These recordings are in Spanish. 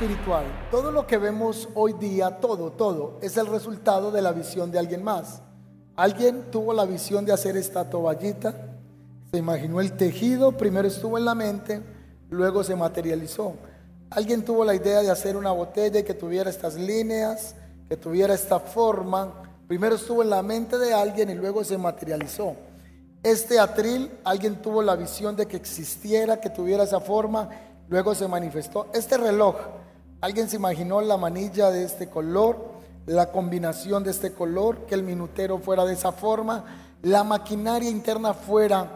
Espiritual. Todo lo que vemos hoy día, todo, todo, es el resultado de la visión de alguien más. Alguien tuvo la visión de hacer esta toallita, se imaginó el tejido, primero estuvo en la mente, luego se materializó. Alguien tuvo la idea de hacer una botella que tuviera estas líneas, que tuviera esta forma. Primero estuvo en la mente de alguien y luego se materializó. Este atril, alguien tuvo la visión de que existiera, que tuviera esa forma Luego se manifestó este reloj. Alguien se imaginó la manilla de este color, la combinación de este color, que el minutero fuera de esa forma, la maquinaria interna fuera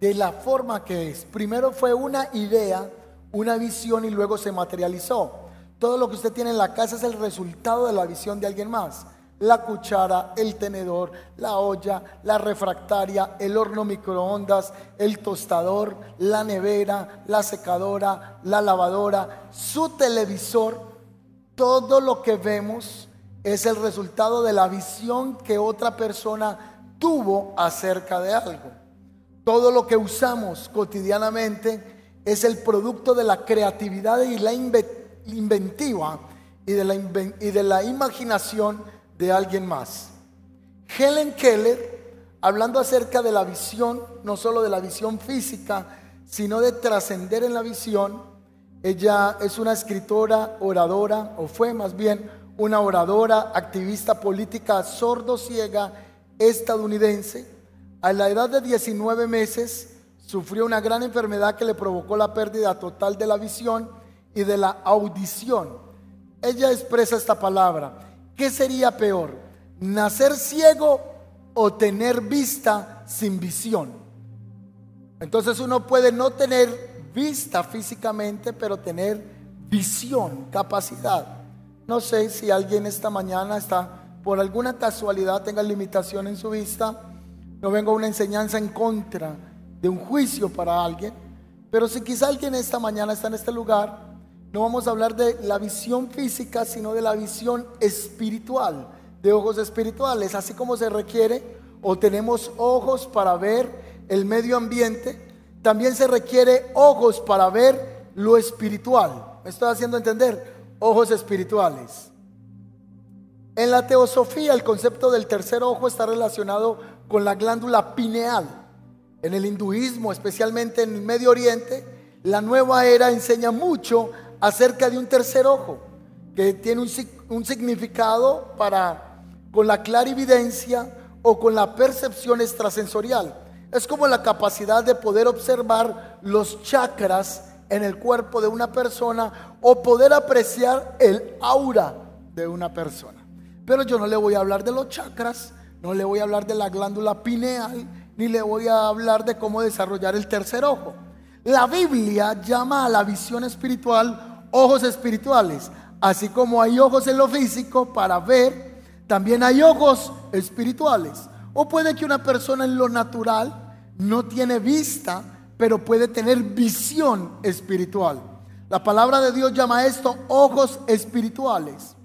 de la forma que es. Primero fue una idea, una visión y luego se materializó. Todo lo que usted tiene en la casa es el resultado de la visión de alguien más la cuchara, el tenedor, la olla, la refractaria, el horno microondas, el tostador, la nevera, la secadora, la lavadora, su televisor, todo lo que vemos es el resultado de la visión que otra persona tuvo acerca de algo. Todo lo que usamos cotidianamente es el producto de la creatividad y la inventiva y de la, imaginación de alguien más. Helen Keller, hablando acerca de la visión, no solo de la visión física, sino de trascender en la visión, ella es una escritora, oradora, o fue más bien una oradora, activista política sordo-ciega estadounidense. A la edad de 19 meses sufrió una gran enfermedad que le provocó la pérdida total de la visión y de la audición. Ella expresa esta palabra. ¿Qué sería peor? ¿Nacer ciego o tener vista sin visión? Entonces uno puede no tener vista físicamente, pero tener visión, capacidad. No sé si alguien esta mañana está, por alguna casualidad, tenga limitación en su vista. No vengo a una enseñanza en contra de un juicio para alguien. Pero si quizá alguien esta mañana está en este lugar no vamos a hablar de la visión física, sino de la visión espiritual, de ojos espirituales, así como se requiere o tenemos ojos para ver el medio ambiente, también se requiere ojos para ver lo espiritual. ¿Me estoy haciendo entender? Ojos espirituales. En la teosofía el concepto del tercer ojo está relacionado con la glándula pineal. En el hinduismo, especialmente en el Medio Oriente, la nueva era enseña mucho acerca de un tercer ojo, que tiene un, significado para con la clarividencia o con la percepción extrasensorial. Es como la capacidad de poder observar los chakras en el cuerpo de una persona o poder apreciar el aura de una persona. Pero yo no le voy a hablar de los chakras, no le voy a hablar de la glándula pineal, ni le voy a hablar de cómo desarrollar el tercer ojo. La Biblia llama a la visión espiritual ojos espirituales. Así como hay ojos en lo físico para ver, también hay ojos espirituales. O puede que una persona en lo natural no tiene vista, pero puede tener visión espiritual. La palabra de Dios llama esto ojos espirituales.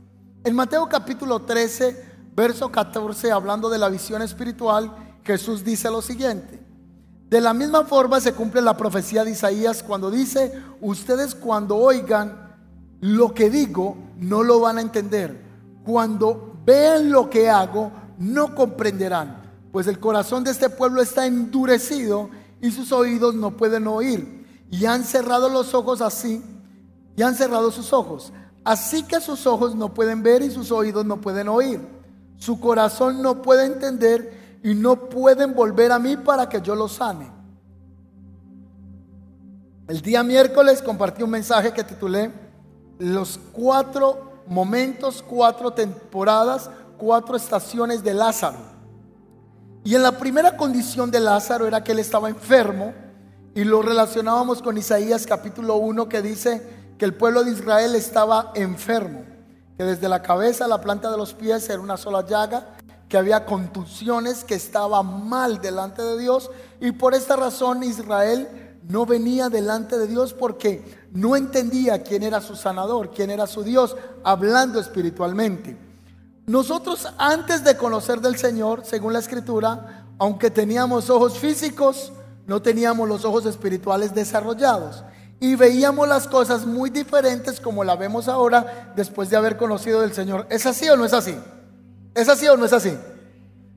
En Mateo capítulo 13, verso 14, hablando de la visión espiritual, Jesús dice lo siguiente. De la misma forma se cumple la profecía de Isaías cuando dice, ustedes cuando oigan lo que digo, no lo van a entender. Cuando vean lo que hago, no comprenderán. Pues el corazón de este pueblo está endurecido y sus oídos no pueden oír. Y han cerrado los ojos así, y han cerrado sus ojos. Así que sus ojos no pueden ver y sus oídos no pueden oír. Su corazón no puede entender y no pueden volver a mí para que yo los sane. El día miércoles compartí un mensaje que titulé Los cuatro momentos, cuatro temporadas, cuatro estaciones de Lázaro. Y en la primera condición de Lázaro era que él estaba enfermo y lo relacionábamos con Isaías capítulo 1 que dice que el pueblo de Israel estaba enfermo, que desde la cabeza a la planta de los pies era una sola llaga que había contusiones, que estaba mal delante de Dios y por esta razón Israel no venía delante de Dios porque no entendía quién era su sanador, quién era su Dios, hablando espiritualmente. Nosotros antes de conocer del Señor, según la escritura, aunque teníamos ojos físicos, no teníamos los ojos espirituales desarrollados y veíamos las cosas muy diferentes como la vemos ahora después de haber conocido del Señor. ¿Es así o no es así? ¿Es así o no es así?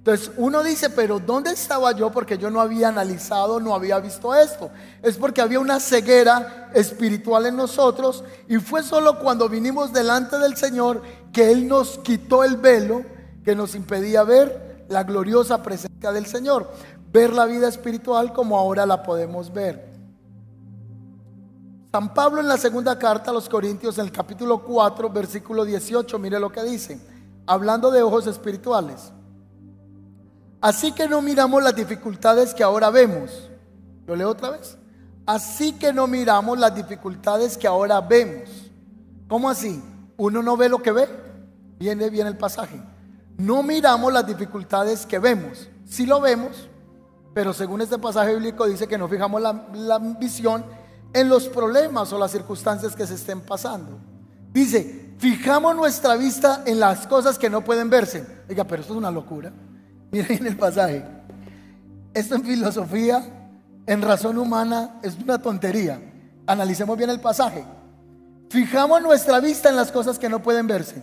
Entonces uno dice, pero ¿dónde estaba yo? Porque yo no había analizado, no había visto esto. Es porque había una ceguera espiritual en nosotros y fue solo cuando vinimos delante del Señor que Él nos quitó el velo que nos impedía ver la gloriosa presencia del Señor, ver la vida espiritual como ahora la podemos ver. San Pablo en la segunda carta a los Corintios, en el capítulo 4, versículo 18, mire lo que dice, hablando de ojos espirituales. Así que no miramos las dificultades que ahora vemos. Lo leo otra vez. Así que no miramos las dificultades que ahora vemos. ¿Cómo así? Uno no ve lo que ve. Viene bien el pasaje. No miramos las dificultades que vemos. Sí lo vemos, pero según este pasaje bíblico dice que no fijamos la, la visión en los problemas o las circunstancias que se estén pasando. Dice, fijamos nuestra vista en las cosas que no pueden verse. Oiga, pero esto es una locura. Miren el pasaje. Esto en filosofía, en razón humana, es una tontería. Analicemos bien el pasaje. Fijamos nuestra vista en las cosas que no pueden verse.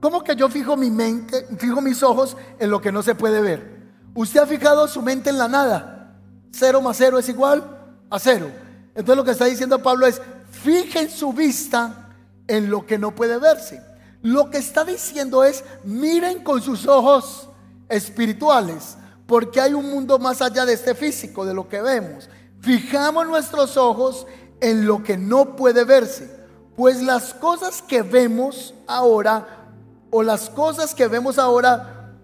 ¿Cómo que yo fijo mi mente, fijo mis ojos en lo que no se puede ver? ¿Usted ha fijado su mente en la nada? Cero más cero es igual a cero. Entonces lo que está diciendo Pablo es, fijen su vista en lo que no puede verse. Lo que está diciendo es, miren con sus ojos espirituales, porque hay un mundo más allá de este físico, de lo que vemos. Fijamos nuestros ojos en lo que no puede verse, pues las cosas que vemos ahora, o las cosas que vemos ahora,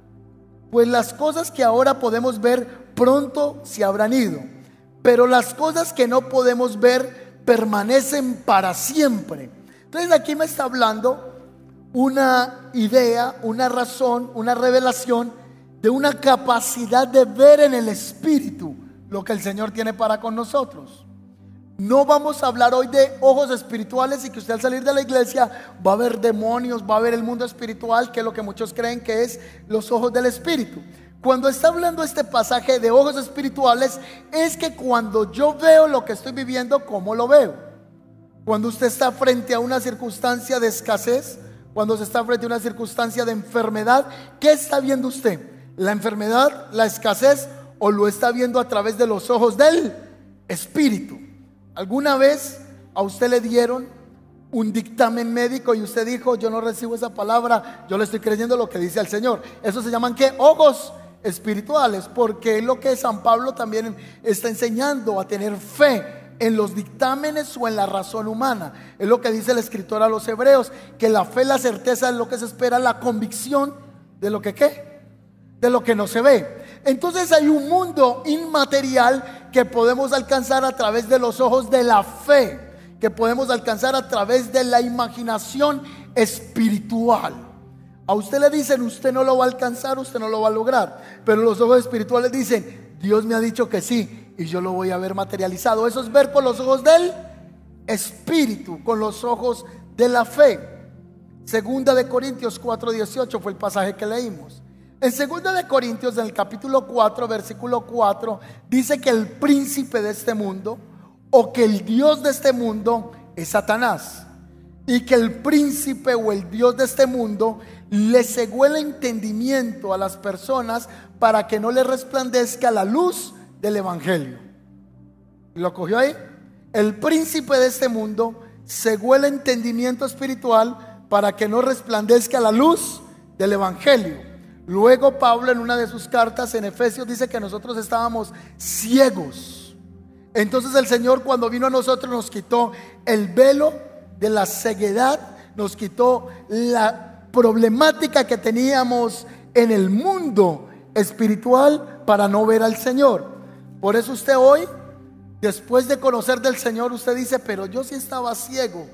pues las cosas que ahora podemos ver pronto se habrán ido. Pero las cosas que no podemos ver permanecen para siempre. Entonces aquí me está hablando una idea, una razón, una revelación de una capacidad de ver en el Espíritu lo que el Señor tiene para con nosotros. No vamos a hablar hoy de ojos espirituales y que usted al salir de la iglesia va a ver demonios, va a ver el mundo espiritual, que es lo que muchos creen que es los ojos del Espíritu. Cuando está hablando este pasaje de ojos espirituales, es que cuando yo veo lo que estoy viviendo, ¿cómo lo veo? Cuando usted está frente a una circunstancia de escasez, cuando se está frente a una circunstancia de enfermedad, ¿qué está viendo usted? ¿La enfermedad, la escasez o lo está viendo a través de los ojos del Espíritu? ¿Alguna vez a usted le dieron un dictamen médico y usted dijo, yo no recibo esa palabra, yo le estoy creyendo lo que dice el Señor? Eso se llaman qué? Ojos espirituales, porque es lo que San Pablo también está enseñando a tener fe en los dictámenes o en la razón humana. Es lo que dice el escritor a los hebreos, que la fe, la certeza es lo que se espera, la convicción de lo que qué, de lo que no se ve. Entonces hay un mundo inmaterial que podemos alcanzar a través de los ojos de la fe, que podemos alcanzar a través de la imaginación espiritual. A usted le dicen, usted no lo va a alcanzar, usted no lo va a lograr. Pero los ojos espirituales dicen, Dios me ha dicho que sí y yo lo voy a ver materializado. Eso es ver con los ojos del espíritu, con los ojos de la fe. Segunda de Corintios 4:18 fue el pasaje que leímos. En segunda de Corintios, en el capítulo 4, versículo 4, dice que el príncipe de este mundo o que el Dios de este mundo es Satanás y que el príncipe o el Dios de este mundo le cegó el entendimiento a las personas para que no le resplandezca la luz del Evangelio. ¿Lo cogió ahí? El príncipe de este mundo cegó el entendimiento espiritual para que no resplandezca la luz del Evangelio. Luego Pablo en una de sus cartas en Efesios dice que nosotros estábamos ciegos. Entonces el Señor cuando vino a nosotros nos quitó el velo de la ceguedad, nos quitó la problemática que teníamos en el mundo espiritual para no ver al Señor. Por eso usted hoy, después de conocer del Señor, usted dice, pero yo sí estaba ciego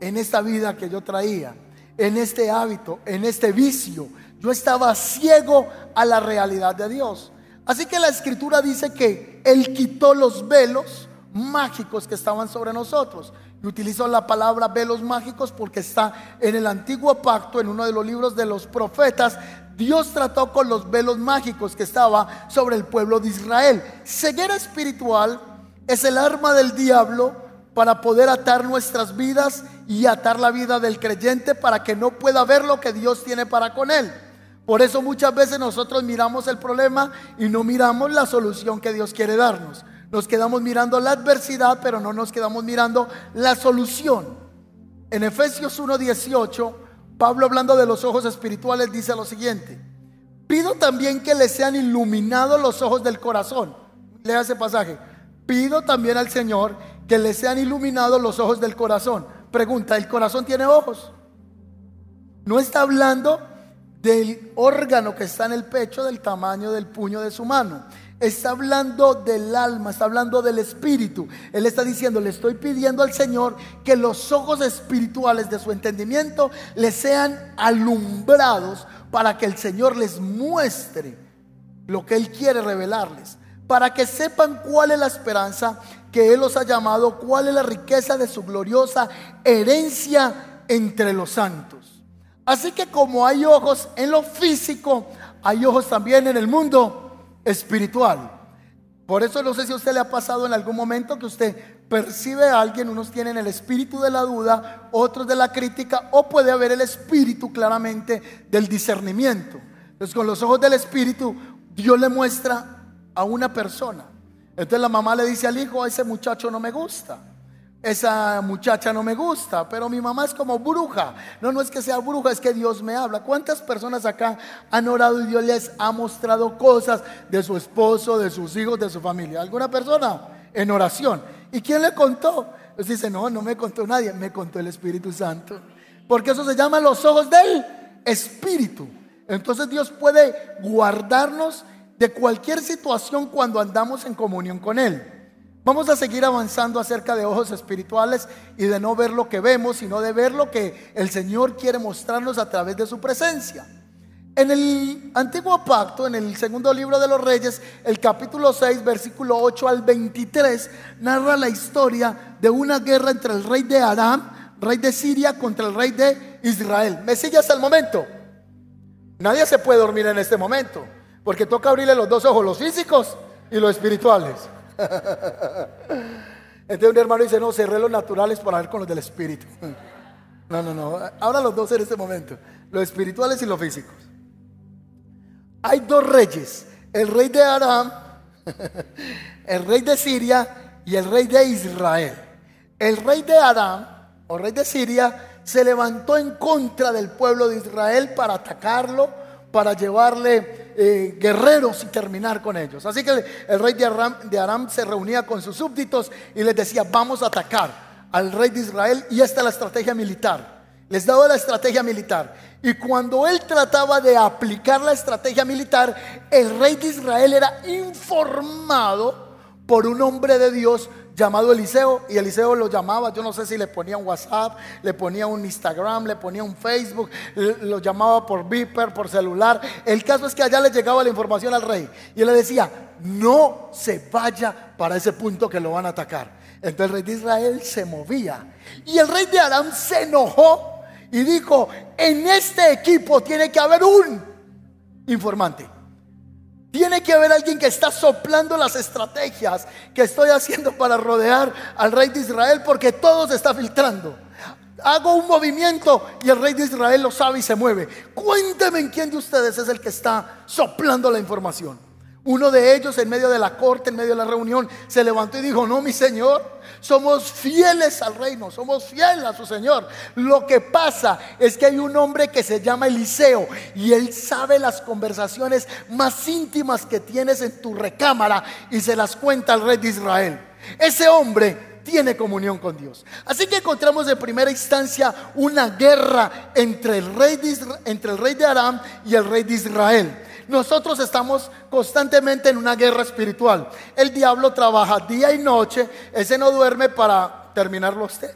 en esta vida que yo traía. en este hábito, en este vicio. Yo estaba ciego a la realidad de Dios. Así que la escritura dice que Él quitó los velos mágicos que estaban sobre nosotros. Y utilizo la palabra velos mágicos porque está en el antiguo pacto, en uno de los libros de los profetas. Dios trató con los velos mágicos que estaba sobre el pueblo de Israel. Ceguera espiritual es el arma del diablo para poder atar nuestras vidas y atar la vida del creyente para que no pueda ver lo que Dios tiene para con él. Por eso muchas veces nosotros miramos el problema y no miramos la solución que Dios quiere darnos. Nos quedamos mirando la adversidad, pero no nos quedamos mirando la solución. En Efesios 1:18, Pablo hablando de los ojos espirituales dice lo siguiente: Pido también que les sean iluminados los ojos del corazón. Lea ese pasaje. Pido también al Señor que les sean iluminados los ojos del corazón. Pregunta, ¿el corazón tiene ojos? No está hablando del órgano que está en el pecho del tamaño del puño de su mano. Está hablando del alma, está hablando del espíritu. Él está diciendo, le estoy pidiendo al Señor que los ojos espirituales de su entendimiento le sean alumbrados para que el Señor les muestre lo que Él quiere revelarles. Para que sepan cuál es la esperanza que Él los ha llamado, cuál es la riqueza de su gloriosa herencia entre los santos. Así que como hay ojos en lo físico, hay ojos también en el mundo espiritual. Por eso no sé si a usted le ha pasado en algún momento que usted percibe a alguien, unos tienen el espíritu de la duda, otros de la crítica, o puede haber el espíritu claramente del discernimiento. Entonces con los ojos del espíritu, Dios le muestra a una persona. Entonces la mamá le dice al hijo, ese muchacho no me gusta esa muchacha no me gusta, pero mi mamá es como bruja. No, no es que sea bruja, es que Dios me habla. ¿Cuántas personas acá han orado y Dios les ha mostrado cosas de su esposo, de sus hijos, de su familia? ¿Alguna persona? En oración. ¿Y quién le contó? Pues dice, no, no me contó nadie, me contó el Espíritu Santo. Porque eso se llama los ojos del Espíritu. Entonces Dios puede guardarnos de cualquier situación cuando andamos en comunión con Él. Vamos a seguir avanzando acerca de ojos espirituales y de no ver lo que vemos, sino de ver lo que el Señor quiere mostrarnos a través de su presencia. En el antiguo pacto, en el segundo libro de los reyes, el capítulo 6, versículo 8 al 23, narra la historia de una guerra entre el rey de Aram, rey de Siria, contra el rey de Israel. ¿Me sigue hasta el momento? Nadie se puede dormir en este momento, porque toca abrirle los dos ojos, los físicos y los espirituales. Entonces un hermano dice, no, cerré los naturales para ver con los del espíritu. No, no, no. Ahora los dos en este momento. Los espirituales y los físicos. Hay dos reyes. El rey de Aram, el rey de Siria y el rey de Israel. El rey de Aram, o rey de Siria, se levantó en contra del pueblo de Israel para atacarlo, para llevarle eh, guerreros y terminar con ellos. Así que el, rey de Aram, de Aram se reunía con sus súbditos y les decía, vamos a atacar al rey de Israel y esta es la estrategia militar. Les daba la estrategia militar. Y cuando él trataba de aplicar la estrategia militar, el rey de Israel era informado por un hombre de Dios llamado Eliseo y Eliseo lo llamaba, yo no sé si le ponía un WhatsApp, le ponía un Instagram, le ponía un Facebook, lo llamaba por Viper, por celular. El caso es que allá le llegaba la información al rey y él le decía, no se vaya para ese punto que lo van a atacar. Entonces el rey de Israel se movía y el rey de Aram se enojó y dijo, en este equipo tiene que haber un informante. Tiene que haber alguien que está soplando las estrategias que estoy haciendo para rodear al rey de Israel porque todo se está filtrando. Hago un movimiento y el rey de Israel lo sabe y se mueve. Cuénteme en quién de ustedes es el que está soplando la información. Uno de ellos en medio de la corte, en medio de la reunión, se levantó y dijo, no, mi Señor, somos fieles al reino, somos fieles a su Señor. Lo que pasa es que hay un hombre que se llama Eliseo y él sabe las conversaciones más íntimas que tienes en tu recámara y se las cuenta al rey de Israel. Ese hombre tiene comunión con Dios. Así que encontramos en primera instancia una guerra entre el rey de, entre el rey de Aram y el rey de Israel. Nosotros estamos constantemente en una guerra espiritual. El diablo trabaja día y noche, ese no duerme para terminarlo usted,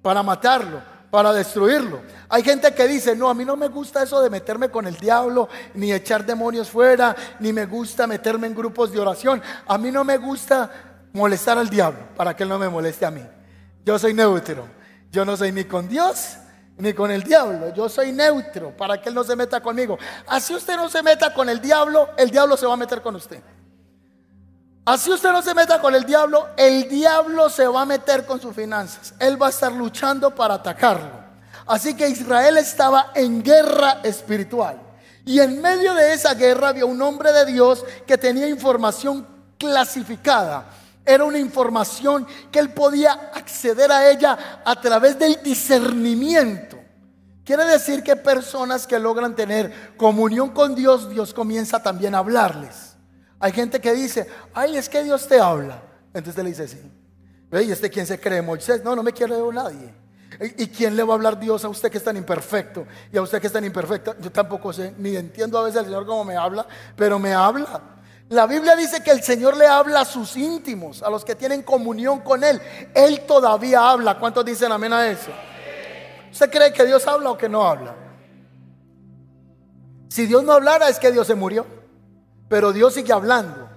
para matarlo, para destruirlo. Hay gente que dice, no, a mí no me gusta eso de meterme con el diablo, ni echar demonios fuera, ni me gusta meterme en grupos de oración. A mí no me gusta molestar al diablo para que él no me moleste a mí. Yo soy neutro. Yo no soy ni con Dios ni con el diablo. Yo soy neutro para que él no se meta conmigo. Así usted no se meta con el diablo, el diablo se va a meter con usted. Así usted no se meta con el diablo, el diablo se va a meter con sus finanzas. Él va a estar luchando para atacarlo. Así que Israel estaba en guerra espiritual. Y en medio de esa guerra había un hombre de Dios que tenía información clasificada. Era una información que él podía acceder a ella a través del discernimiento. Quiere decir que personas que logran tener comunión con Dios, Dios comienza también a hablarles. Hay gente que dice, ay, es que Dios te habla. Entonces le dice, sí. ¿Y este quién se cree? Moisés. No, no me quiere nadie. ¿Y quién le va a hablar Dios a usted que es tan imperfecto? Y a usted que es tan imperfecta. Yo tampoco sé, ni entiendo a veces al Señor cómo me habla, pero me habla. La Biblia dice que el Señor le habla a sus íntimos, a los que tienen comunión con Él. Él todavía habla. ¿Cuántos dicen amén a eso? ¿Usted cree que Dios habla o que no habla? Si Dios no hablara es que Dios se murió. Pero Dios sigue hablando.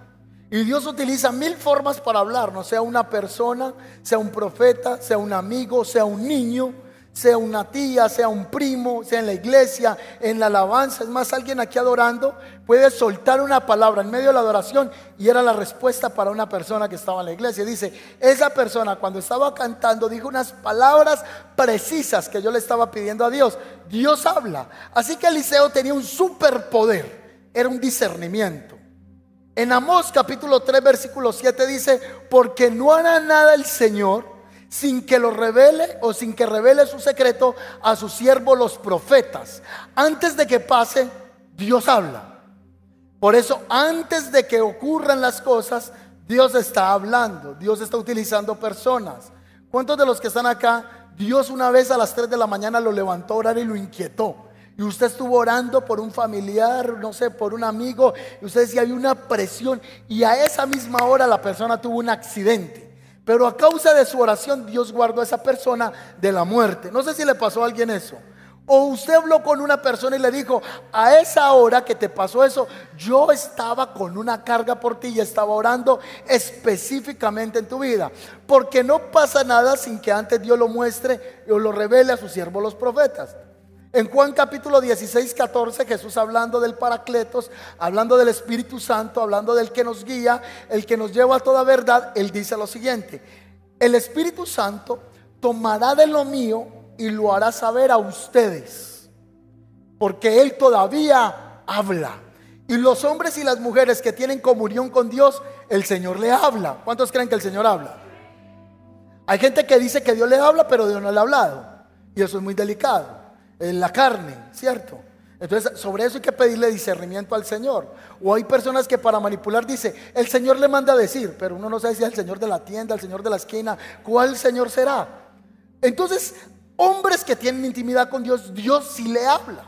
Y Dios utiliza mil formas para hablarnos, sea una persona, sea un profeta, sea un amigo, sea un niño, sea una tía, sea un primo, sea en la iglesia, en la alabanza. Es más, alguien aquí adorando puede soltar una palabra en medio de la adoración y era la respuesta para una persona que estaba en la iglesia. Dice, esa persona cuando estaba cantando dijo unas palabras precisas que yo le estaba pidiendo a Dios. Dios habla. Así que Eliseo tenía un superpoder era un discernimiento. En Amós capítulo 3 versículo 7 dice, porque no hará nada el Señor sin que lo revele o sin que revele su secreto a sus siervos los profetas. Antes de que pase, Dios habla. Por eso, antes de que ocurran las cosas, Dios está hablando, Dios está utilizando personas. ¿Cuántos de los que están acá, Dios una vez a las 3 de la mañana lo levantó a orar y lo inquietó? y usted estuvo orando por un familiar, no sé, por un amigo, y usted decía, hay una presión, y a esa misma hora la persona tuvo un accidente. Pero a causa de su oración, Dios guardó a esa persona de la muerte. No sé si le pasó a alguien eso. O usted habló con una persona y le dijo, a esa hora que te pasó eso, yo estaba con una carga por ti y estaba orando específicamente en tu vida. Porque no pasa nada sin que antes Dios lo muestre o lo revele a sus siervos los profetas. En Juan capítulo 16, 14, Jesús hablando del Paracletos, hablando del Espíritu Santo, hablando del que nos guía, el que nos lleva a toda verdad, él dice lo siguiente, el Espíritu Santo tomará de lo mío y lo hará saber a ustedes, porque él todavía habla. Y los hombres y las mujeres que tienen comunión con Dios, el Señor le habla. ¿Cuántos creen que el Señor habla? Hay gente que dice que Dios le habla, pero Dios no le ha hablado. Y eso es muy delicado en la carne, ¿cierto? Entonces, sobre eso hay que pedirle discernimiento al Señor. O hay personas que para manipular dice, el Señor le manda a decir, pero uno no sabe si es el Señor de la tienda, el Señor de la esquina, ¿cuál Señor será? Entonces, hombres que tienen intimidad con Dios, Dios sí le habla.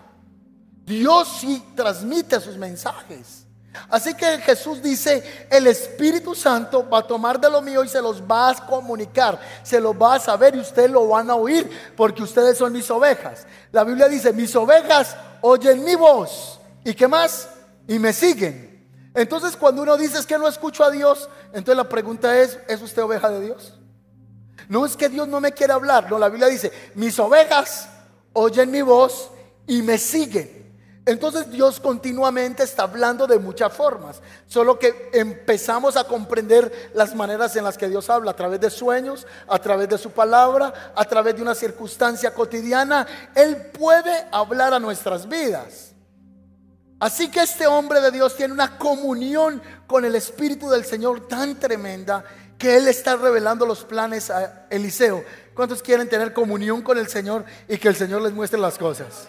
Dios sí transmite sus mensajes. Así que Jesús dice, el Espíritu Santo va a tomar de lo mío y se los va a comunicar, se los va a saber y ustedes lo van a oír porque ustedes son mis ovejas. La Biblia dice, mis ovejas oyen mi voz. ¿Y qué más? Y me siguen. Entonces cuando uno dice es que no escucho a Dios, entonces la pregunta es, ¿es usted oveja de Dios? No es que Dios no me quiere hablar, no, la Biblia dice, mis ovejas oyen mi voz y me siguen. Entonces Dios continuamente está hablando de muchas formas, solo que empezamos a comprender las maneras en las que Dios habla, a través de sueños, a través de su palabra, a través de una circunstancia cotidiana. Él puede hablar a nuestras vidas. Así que este hombre de Dios tiene una comunión con el Espíritu del Señor tan tremenda que Él está revelando los planes a Eliseo. ¿Cuántos quieren tener comunión con el Señor y que el Señor les muestre las cosas?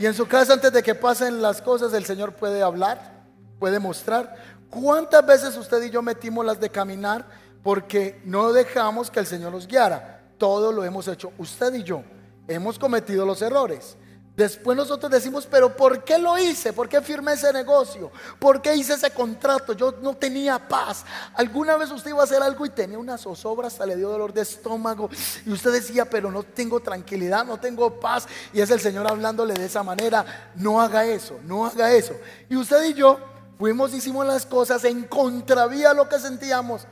Y en su casa, antes de que pasen las cosas, el Señor puede hablar, puede mostrar. ¿Cuántas veces usted y yo metimos las de caminar porque no dejamos que el Señor nos guiara? Todo lo hemos hecho, usted y yo. Hemos cometido los errores. Después nosotros decimos, pero ¿por qué lo hice? ¿Por qué firmé ese negocio? ¿Por qué hice ese contrato? Yo no tenía paz. Alguna vez usted iba a hacer algo y tenía una zozobra, hasta le dio dolor de estómago. Y usted decía, pero no tengo tranquilidad, no tengo paz. Y es el Señor hablándole de esa manera. No haga eso, no haga eso. Y usted y yo fuimos, hicimos las cosas en contravía lo que sentíamos.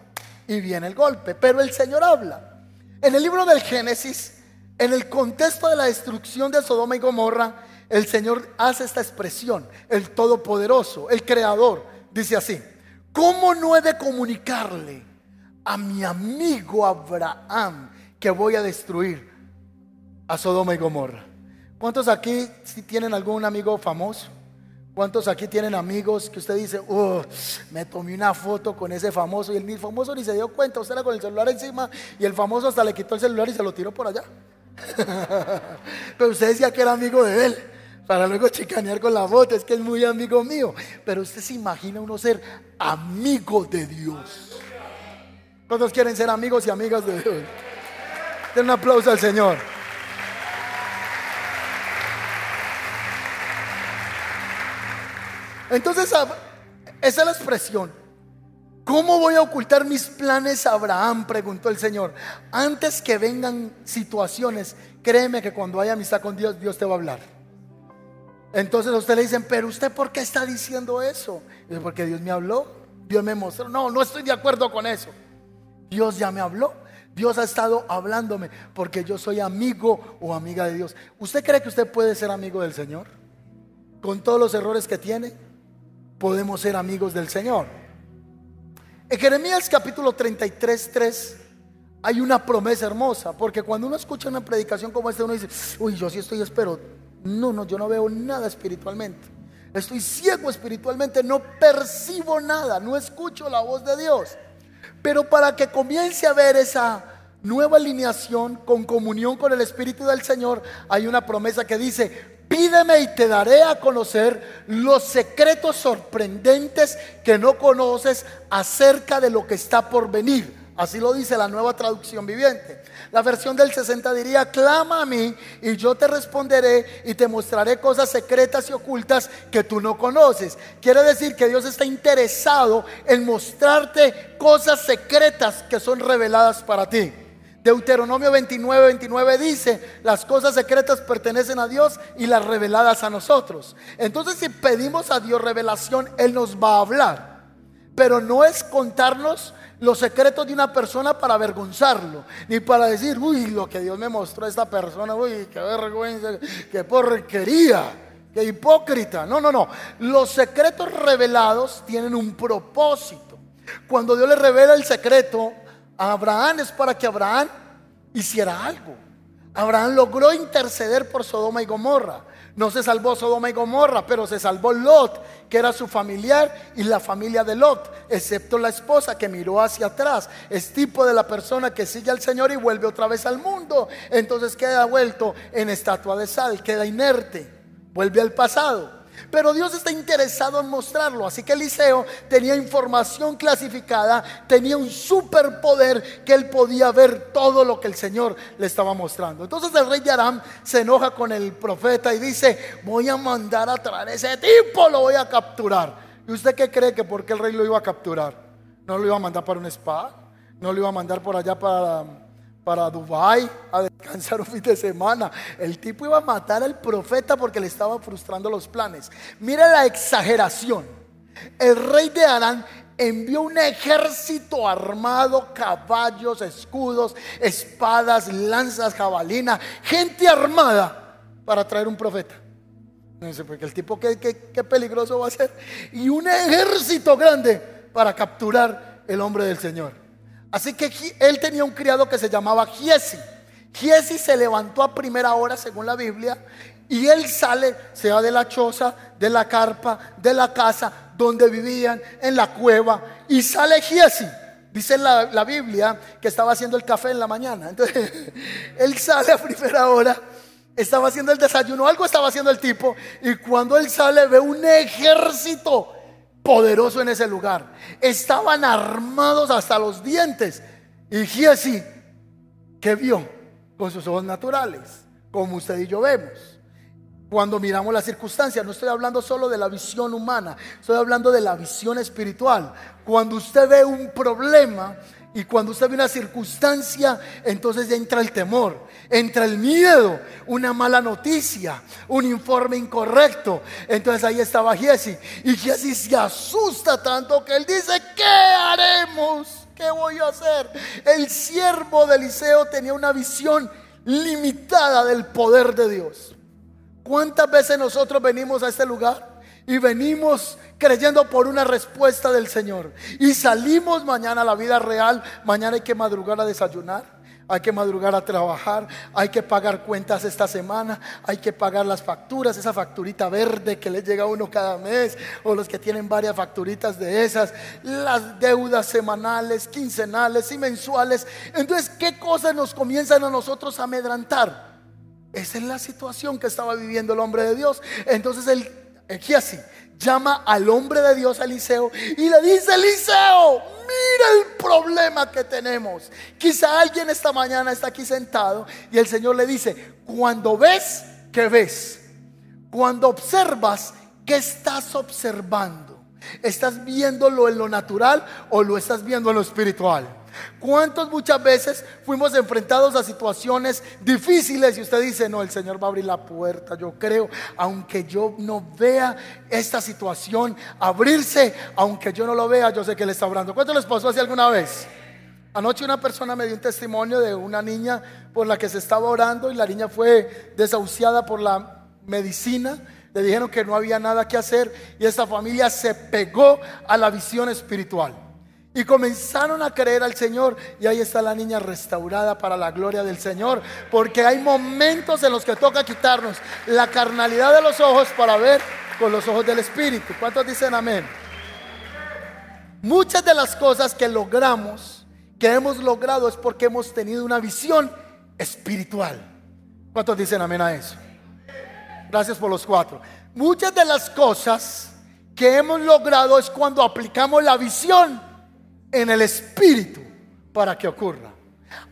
Y viene el golpe. Pero el Señor habla. En el libro del Génesis en el contexto de la destrucción de Sodoma y Gomorra, el Señor hace esta expresión, el Todopoderoso, el Creador, dice así, ¿cómo no he de comunicarle a mi amigo Abraham que voy a destruir a Sodoma y Gomorra? ¿Cuántos aquí tienen algún amigo famoso? ¿Cuántos aquí tienen amigos que usted dice, oh, me tomé una foto con ese famoso y el famoso ni se dio cuenta, usted era con el celular encima y el famoso hasta le quitó el celular y se lo tiró por allá? Pero usted decía que era amigo de él. Para luego chicanear con la voz, es que es muy amigo mío. Pero usted se imagina uno ser amigo de Dios. ¿Cuántos quieren ser amigos y amigas de Dios? Den un aplauso al Señor. Entonces, esa es la expresión. ¿Cómo voy a ocultar mis planes a Abraham? Preguntó el Señor. Antes que vengan situaciones, créeme que cuando haya amistad con Dios, Dios te va a hablar. Entonces a usted le dicen, pero usted por qué está diciendo eso? Porque Dios me habló, Dios me mostró. No, no estoy de acuerdo con eso. Dios ya me habló. Dios ha estado hablándome porque yo soy amigo o amiga de Dios. ¿Usted cree que usted puede ser amigo del Señor? Con todos los errores que tiene, podemos ser amigos del Señor. En Jeremías capítulo 33, 3 hay una promesa hermosa, porque cuando uno escucha una predicación como esta, uno dice, uy, yo sí estoy, espero, no, no, yo no veo nada espiritualmente. Estoy ciego espiritualmente, no percibo nada, no escucho la voz de Dios. Pero para que comience a ver esa nueva alineación con comunión con el Espíritu del Señor, hay una promesa que dice, Pídeme y te daré a conocer los secretos sorprendentes que no conoces acerca de lo que está por venir. Así lo dice la nueva traducción viviente. La versión del 60 diría, clama a mí y yo te responderé y te mostraré cosas secretas y ocultas que tú no conoces. Quiere decir que Dios está interesado en mostrarte cosas secretas que son reveladas para ti. Deuteronomio 29, 29 dice, las cosas secretas pertenecen a Dios y las reveladas a nosotros. Entonces si pedimos a Dios revelación, Él nos va a hablar. Pero no es contarnos los secretos de una persona para avergonzarlo, ni para decir, uy, lo que Dios me mostró a esta persona, uy, qué vergüenza, qué porquería, qué hipócrita. No, no, no. Los secretos revelados tienen un propósito. Cuando Dios le revela el secreto, Abraham es para que Abraham hiciera algo. Abraham logró interceder por Sodoma y Gomorra. No se salvó Sodoma y Gomorra, pero se salvó Lot, que era su familiar y la familia de Lot, excepto la esposa que miró hacia atrás. Es tipo de la persona que sigue al Señor y vuelve otra vez al mundo. Entonces queda vuelto en estatua de sal, queda inerte, vuelve al pasado. Pero Dios está interesado en mostrarlo. Así que Eliseo tenía información clasificada, tenía un superpoder que él podía ver todo lo que el Señor le estaba mostrando. Entonces el rey de Aram se enoja con el profeta y dice, voy a mandar a traer ese tipo, lo voy a capturar. ¿Y usted qué cree que por qué el rey lo iba a capturar? ¿No lo iba a mandar para un spa? ¿No lo iba a mandar por allá para para Dubai a descansar un fin de semana. El tipo iba a matar al profeta porque le estaba frustrando los planes. Mira la exageración. El rey de Arán envió un ejército armado, caballos, escudos, espadas, lanzas, jabalina, gente armada para traer un profeta. No porque el tipo qué, qué peligroso va a ser. Y un ejército grande para capturar el hombre del Señor. Así que él tenía un criado que se llamaba Giesi. Giesi se levantó a primera hora, según la Biblia, y él sale, sea de la choza, de la carpa, de la casa donde vivían, en la cueva, y sale Giesi. Dice la, la Biblia que estaba haciendo el café en la mañana. Entonces, él sale a primera hora, estaba haciendo el desayuno, algo estaba haciendo el tipo, y cuando él sale ve un ejército poderoso en ese lugar. Estaban armados hasta los dientes. Y Giesi, ¿qué vio? Con sus ojos naturales, como usted y yo vemos. Cuando miramos las circunstancias, no estoy hablando solo de la visión humana, estoy hablando de la visión espiritual. Cuando usted ve un problema y cuando usted ve una circunstancia, entonces entra el temor, entra el miedo, una mala noticia, un informe incorrecto. Entonces ahí estaba Jesse y Jesse se asusta tanto que él dice, ¿qué haremos? ¿Qué voy a hacer? El siervo de Eliseo tenía una visión limitada del poder de Dios. ¿Cuántas veces nosotros venimos a este lugar y venimos creyendo por una respuesta del Señor y salimos mañana a la vida real? Mañana hay que madrugar a desayunar hay que madrugar a trabajar, hay que pagar cuentas esta semana, hay que pagar las facturas, esa facturita verde que le llega a uno cada mes, o los que tienen varias facturitas de esas, las deudas semanales, quincenales y mensuales. Entonces, ¿qué cosas nos comienzan a nosotros a amedrantar? Esa es la situación que estaba viviendo el hombre de Dios. Entonces, el, así llama al hombre de Dios, Eliseo, y le dice, Eliseo, mira el problema que tenemos. Quizá alguien esta mañana está aquí sentado y el Señor le dice, cuando ves, ¿qué ves? Cuando observas, ¿qué estás observando? ¿Estás viéndolo en lo natural o lo estás viendo en lo espiritual? ¿Cuántos muchas veces fuimos enfrentados a situaciones difíciles y usted dice, no, el Señor va a abrir la puerta, yo creo, aunque yo no vea esta situación abrirse, aunque yo no lo vea, yo sé que Él está orando. ¿Cuánto les pasó así alguna vez? Anoche una persona me dio un testimonio de una niña por la que se estaba orando y la niña fue desahuciada por la medicina. Le dijeron que no había nada que hacer y esta familia se pegó a la visión espiritual. Y comenzaron a creer al Señor. Y ahí está la niña restaurada para la gloria del Señor. Porque hay momentos en los que toca quitarnos la carnalidad de los ojos para ver con los ojos del Espíritu. ¿Cuántos dicen amén? Muchas de las cosas que logramos, que hemos logrado, es porque hemos tenido una visión espiritual. ¿Cuántos dicen amén a eso? Gracias por los cuatro. Muchas de las cosas que hemos logrado es cuando aplicamos la visión en el espíritu para que ocurra.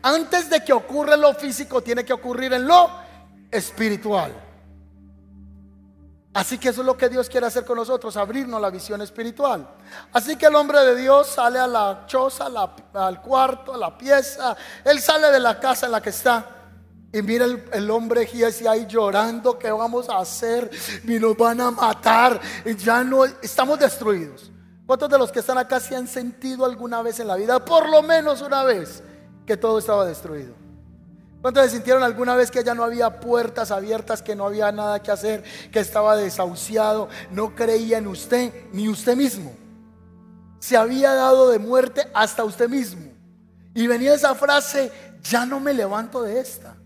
Antes de que ocurra lo físico, tiene que ocurrir en lo espiritual. Así que eso es lo que Dios quiere hacer con nosotros, abrirnos la visión espiritual. Así que el hombre de Dios sale a la choza, al cuarto, a la pieza. Él sale de la casa en la que está. Y mira el, hombre y ahí llorando, ¿qué vamos a hacer? Y nos van a matar. Y ya no, estamos destruidos. ¿Cuántos de los que están acá se han sentido alguna vez en la vida, por lo menos una vez, que todo estaba destruido? ¿Cuántos se sintieron alguna vez que ya no había puertas abiertas, que no había nada que hacer, que estaba desahuciado, no creía en usted ni usted mismo? Se había dado de muerte hasta usted mismo. Y venía esa frase, ya no me levanto de esta.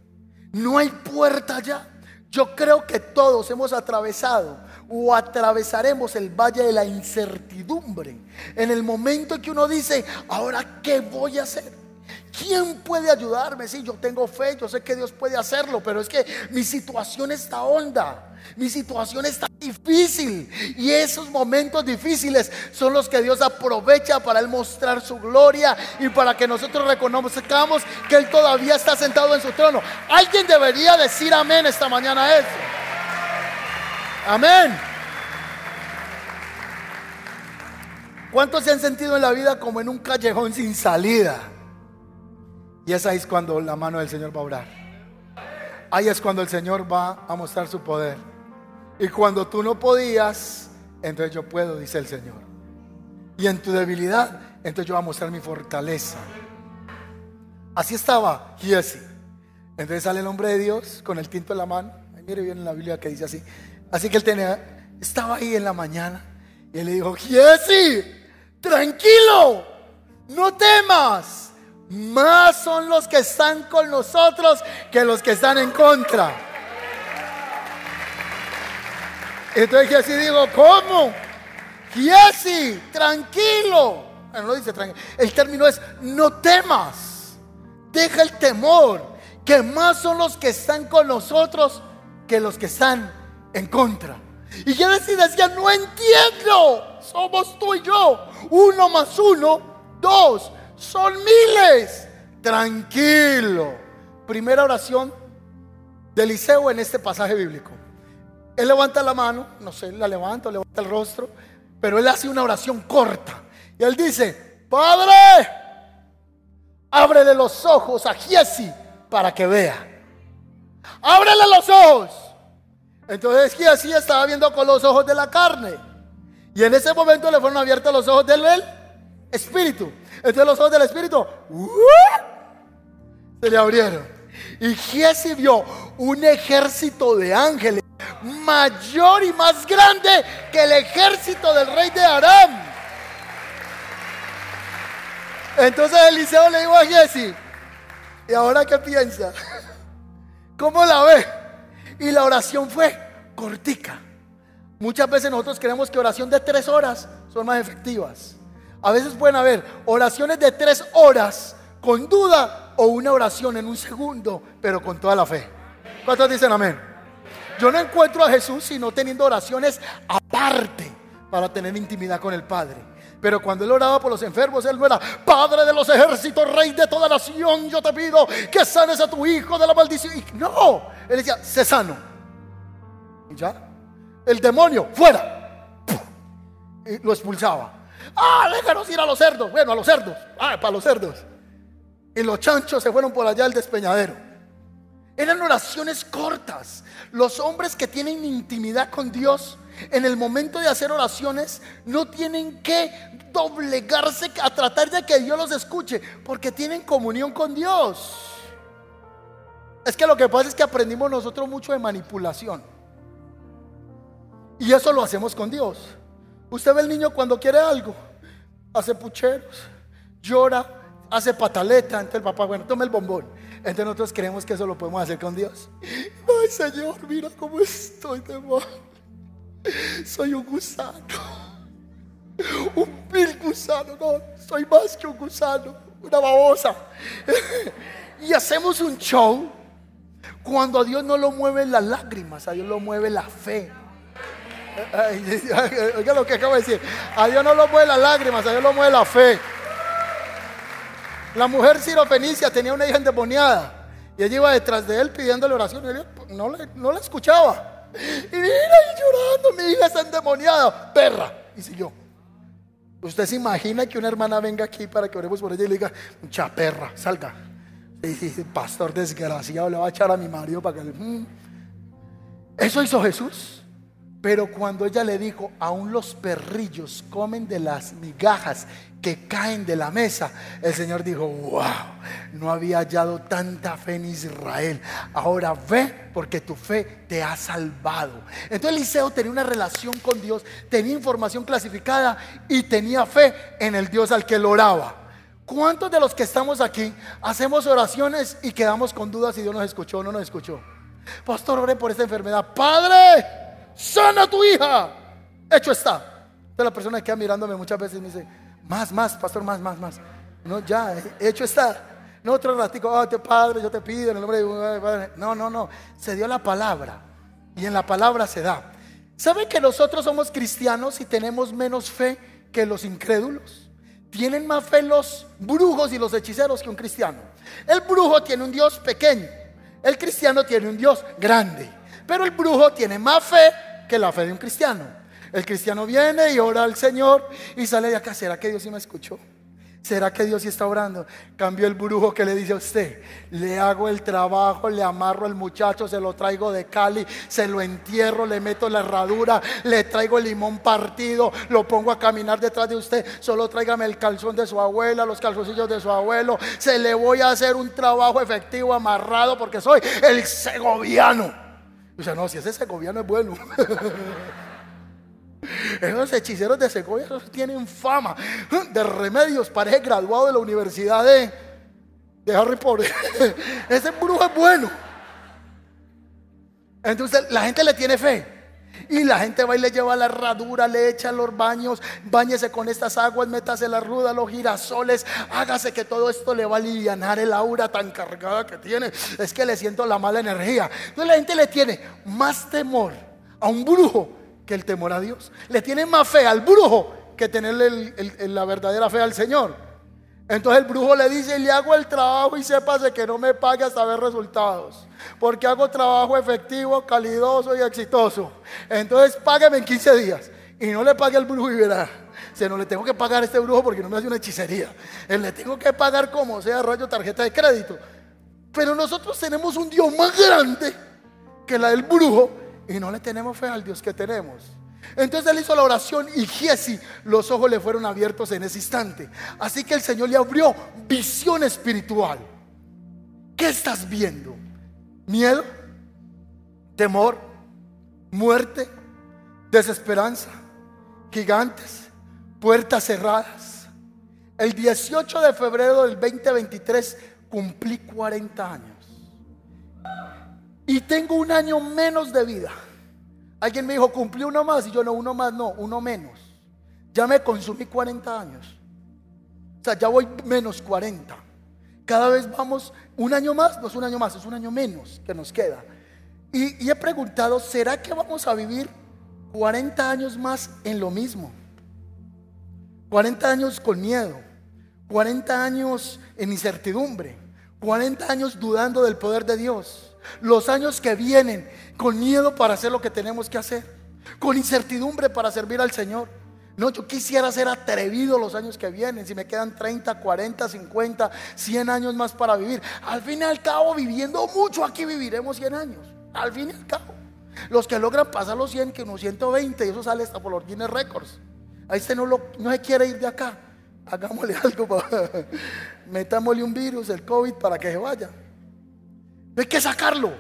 No hay puerta ya. Yo creo que todos hemos atravesado o atravesaremos el valle de la incertidumbre. En el momento en que uno dice, ahora, ¿qué voy a hacer? ¿Quién puede ayudarme? Si yo tengo fe, yo sé que Dios puede hacerlo, pero es que mi situación está honda, mi situación está difícil. Y esos momentos difíciles son los que Dios aprovecha para Él mostrar su gloria y para que nosotros reconozcamos que Él todavía está sentado en su trono. Alguien debería decir amén esta mañana a eso. Amén. ¿Cuántos se han sentido en la vida como en un callejón sin salida? Y esa es cuando la mano del Señor va a orar. Ahí es cuando el Señor va a mostrar su poder. Y cuando tú no podías, entonces yo puedo, dice el Señor. Y en tu debilidad, entonces yo voy a mostrar mi fortaleza. Así estaba Jesse. Entonces sale el hombre de Dios con el tinto en la mano. mire bien en la Biblia que dice así. Así que él tenía, estaba ahí en la mañana y él le dijo, Jesse, tranquilo, no temas. Más son los que están con nosotros que los que están en contra. Entonces Jesse dijo, ¿cómo? Jesse, tranquilo. No dice tranquilo. El término es, no temas. Deja el temor. Que más son los que están con nosotros que los que están en contra. Y yo decía, no entiendo, somos tú y yo. Uno más uno, dos, son miles. Tranquilo. Primera oración de Eliseo en este pasaje bíblico. él levanta la mano, no sé, la levanta levanta el rostro, pero él hace una oración corta. Y él dice, Padre, ábrele los ojos a Giesi para que vea. Ábrele los ojos. Entonces Giesi estaba viendo con los ojos de la carne. Y en ese momento le fueron abiertos los ojos del espíritu. Entonces los ojos del espíritu se le abrieron. Y Giesi vio un ejército de ángeles mayor y más grande que el ejército del rey de Aram. Entonces Eliseo le dijo a Giesi, ¿y ahora qué piensa? ¿Cómo la ve? Y la oración fue cortica. Muchas veces nosotros creemos que oración de tres horas son más efectivas. A veces pueden haber oraciones de tres horas con duda o una oración en un segundo, pero con toda la fe. ¿Cuántos dicen amén? Yo no encuentro a Jesús sino teniendo oraciones aparte para tener intimidad con el Padre. Pero cuando él oraba por los enfermos, él no era Padre de los ejércitos, Rey de toda nación. Yo te pido que sanes a tu hijo de la maldición. no, él decía, sé sano. Y ya, el demonio, fuera. Y lo expulsaba. Ah, déjanos ir a los cerdos. Bueno, a los cerdos. Ah, para los cerdos. Y los chanchos se fueron por allá al despeñadero. Eran oraciones cortas. Los hombres que tienen intimidad con Dios, en el momento de hacer oraciones, no tienen que doblegarse a tratar de que Dios los escuche, porque tienen comunión con Dios. Es que lo que pasa es que aprendimos nosotros mucho de manipulación. Y eso lo hacemos con Dios. Usted ve el niño cuando quiere algo, hace pucheros, llora, hace pataleta. Entonces el papá, bueno, toma el bombón. Entonces nosotros creemos que eso lo podemos hacer con Dios. Ay Señor, mira cómo estoy de mal. Soy un gusano. Un vil gusano. No, soy más que un gusano. Una babosa. Y hacemos un show cuando a Dios no lo mueven las lágrimas, a Dios lo mueve la fe. Oiga lo que acabo de decir. A Dios no lo mueve las lágrimas, a Dios lo mueve la fe. La mujer Fenicia tenía una hija endemoniada. Y ella iba detrás de él pidiéndole oración. Y él no le, no escuchaba. Y mira, ahí llorando, mi hija está endemoniada. Perra. Y siguió. ¿Usted se imagina que una hermana venga aquí para que oremos por ella y le diga, mucha perra, salga? Y dice, pastor desgraciado, le va a echar a mi marido para que le... Mm". Eso hizo Jesús. Pero cuando ella le dijo, aún los perrillos comen de las migajas que caen de la mesa, el Señor dijo, wow, no había hallado tanta fe en Israel. Ahora ve porque tu fe te ha salvado. Entonces Eliseo tenía una relación con Dios, tenía información clasificada y tenía fe en el Dios al que él oraba. ¿Cuántos de los que estamos aquí hacemos oraciones y quedamos con dudas si Dios nos escuchó o no nos escuchó? Pastor, ore por esta enfermedad. Padre, sana tu hija. Hecho está. Entonces la persona que queda mirándome muchas veces me dice, más, más, pastor, más, más, más. No, ya, hecho está. No otro ratico, oh, Padre, yo te pido en el nombre de Padre. No, no, no. Se dio la palabra. Y en la palabra se da. ¿Saben que nosotros somos cristianos y tenemos menos fe que los incrédulos? Tienen más fe los brujos y los hechiceros que un cristiano. El brujo tiene un Dios pequeño. El cristiano tiene un Dios grande. Pero el brujo tiene más fe que la fe de un cristiano. El cristiano viene y ora al Señor y sale de acá. ¿Será que Dios sí me escuchó? ¿Será que Dios sí está orando? Cambió el brujo que le dice a usted, le hago el trabajo, le amarro al muchacho, se lo traigo de Cali, se lo entierro, le meto la herradura, le traigo el limón partido, lo pongo a caminar detrás de usted, solo tráigame el calzón de su abuela, los calzoncillos de su abuelo, se le voy a hacer un trabajo efectivo amarrado porque soy el segoviano. Dice, no, si ese segoviano es bueno. Esos hechiceros de Segovia tienen fama de remedios. Parece graduado de la universidad de Harry Potter. Ese brujo es bueno. Entonces la gente le tiene fe. Y la gente va y le lleva la herradura, le echa los baños, bañese con estas aguas, métase la ruda, los girasoles, hágase que todo esto le va a aliviar el aura tan cargada que tiene. Es que le siento la mala energía. Entonces la gente le tiene más temor a un brujo que el temor a Dios. Le tiene más fe al brujo que tenerle la verdadera fe al Señor. Entonces el brujo le dice, le hago el trabajo y sépase que no me pague hasta ver resultados. Porque hago trabajo efectivo, calidoso y exitoso. Entonces págame en 15 días. Y no le pague al brujo y verá. Se no le tengo que pagar a este brujo porque no me hace una hechicería. Le tengo que pagar como sea, rollo tarjeta de crédito. Pero nosotros tenemos un Dios más grande que la del brujo y no le tenemos fe al Dios que tenemos. Entonces él hizo la oración y Giesi, los ojos le fueron abiertos en ese instante. Así que el Señor le abrió visión espiritual. ¿Qué estás viendo? ¿Miedo? ¿Temor? ¿Muerte? ¿Desesperanza? ¿Gigantes? ¿Puertas cerradas? El 18 de febrero del 2023 cumplí 40 años. Y tengo un año menos de vida. Alguien me dijo, cumplí uno más. Y yo no, uno más, no, uno menos. Ya me consumí 40 años. O sea, ya voy menos 40. Cada vez vamos un año más, no es un año más, es un año menos que nos queda. Y, y he preguntado, ¿será que vamos a vivir 40 años más en lo mismo? 40 años con miedo, 40 años en incertidumbre, 40 años dudando del poder de Dios los años que vienen con miedo para hacer lo que tenemos que hacer, con incertidumbre para servir al Señor. No, yo quisiera ser atrevido los años que vienen, si me quedan 30, 40, 50, 100 años más para vivir. Al fin y al cabo, viviendo mucho aquí viviremos 100 años. Al fin y al cabo. Los que logran pasar los 100, que unos 120, y eso sale hasta por los Guinness Records. Ahí usted no, lo, no se quiere ir de acá. Hagámosle algo, metámosle un virus, el COVID, para que se vaya. Hay que sacarlo.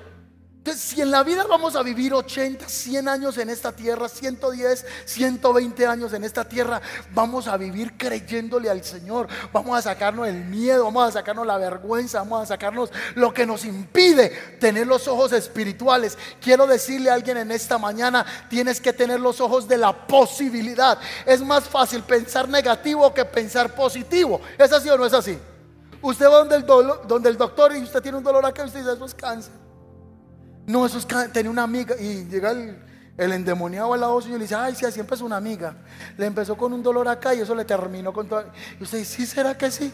Entonces, si en la vida vamos a vivir 80, 100 años en esta tierra, 110, 120 años en esta tierra, vamos a vivir creyéndole al Señor. Vamos a sacarnos el miedo, vamos a sacarnos la vergüenza, vamos a sacarnos lo que nos impide tener los ojos espirituales. Quiero decirle a alguien en esta mañana, tienes que tener los ojos de la posibilidad. Es más fácil pensar negativo que pensar positivo. ¿Es así o no es así? Usted va donde el, donde el doctor y usted tiene un dolor acá y usted dice, eso es cáncer. No, eso es cáncer. Tenía una amiga y llega el, el endemoniado al lado suyo le dice, ay, sí, siempre es una amiga. Le empezó con un dolor acá y eso le terminó con todo. Y usted dice, sí, ¿será que sí?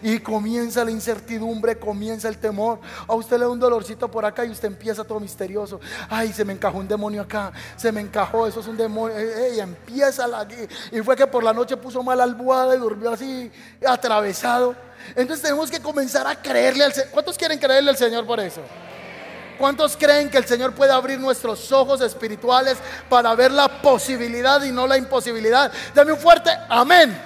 Y comienza la incertidumbre, comienza el temor. A usted le da un dolorcito por acá y usted empieza todo misterioso. Ay, se me encajó un demonio acá, se me encajó, eso es un demonio. Y empieza la... Y fue que por la noche puso mal almohada y durmió así, atravesado. Entonces tenemos que comenzar a creerle al Señor. ¿Cuántos quieren creerle al Señor por eso? ¿Cuántos creen que el Señor puede abrir nuestros ojos espirituales para ver la posibilidad y no la imposibilidad? Dame un fuerte amén.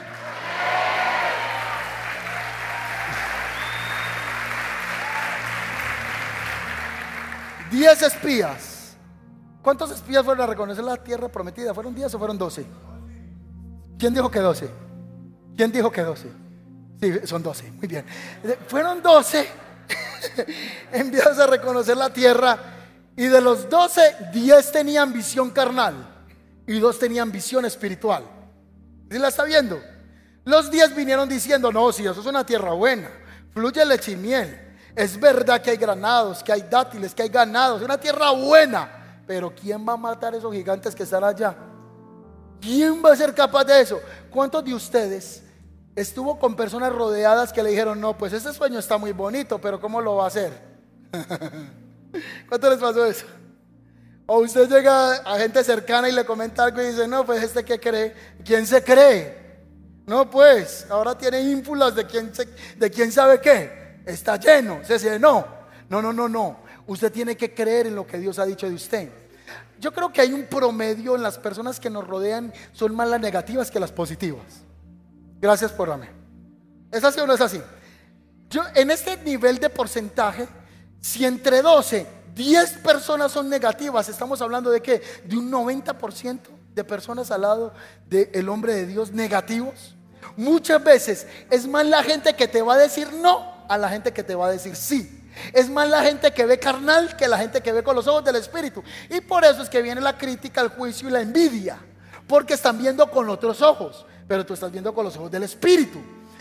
Diez espías. ¿Cuántos espías fueron a reconocer la tierra prometida? ¿Fueron diez o fueron doce? ¿Quién dijo que doce? ¿Quién dijo que doce? Sí, son 12, muy bien. Fueron 12 enviados a reconocer la tierra y de los 12, 10 tenían visión carnal y 2 tenían visión espiritual. ¿Sí la está viendo? Los 10 vinieron diciendo, no, si eso es una tierra buena, fluye leche y miel. Es verdad que hay granados, que hay dátiles, que hay ganados, es una tierra buena. Pero ¿quién va a matar a esos gigantes que están allá? ¿Quién va a ser capaz de eso? ¿Cuántos de ustedes estuvo con personas rodeadas que le dijeron, no, pues ese sueño está muy bonito, pero ¿cómo lo va a hacer? ¿Cuánto les pasó eso? O usted llega a gente cercana y le comenta algo y dice, no, pues este que cree, ¿quién se cree? No, pues, ahora tiene ínfulas de quién, de quién sabe qué. Está lleno, se dice, no, no, no, no, no. Usted tiene que creer en lo que Dios ha dicho de usted. Yo creo que hay un promedio en las personas que nos rodean, son más las negativas que las positivas. Gracias por amén. ¿Es así o no es así? Yo, en este nivel de porcentaje, si entre 12, 10 personas son negativas, estamos hablando de que de un 90% de personas al lado del hombre de Dios negativos. Muchas veces es más la gente que te va a decir no a la gente que te va a decir sí. Es más la gente que ve carnal que la gente que ve con los ojos del Espíritu. Y por eso es que viene la crítica, el juicio y la envidia. Porque están viendo con otros ojos pero tú estás viendo con los ojos del Espíritu.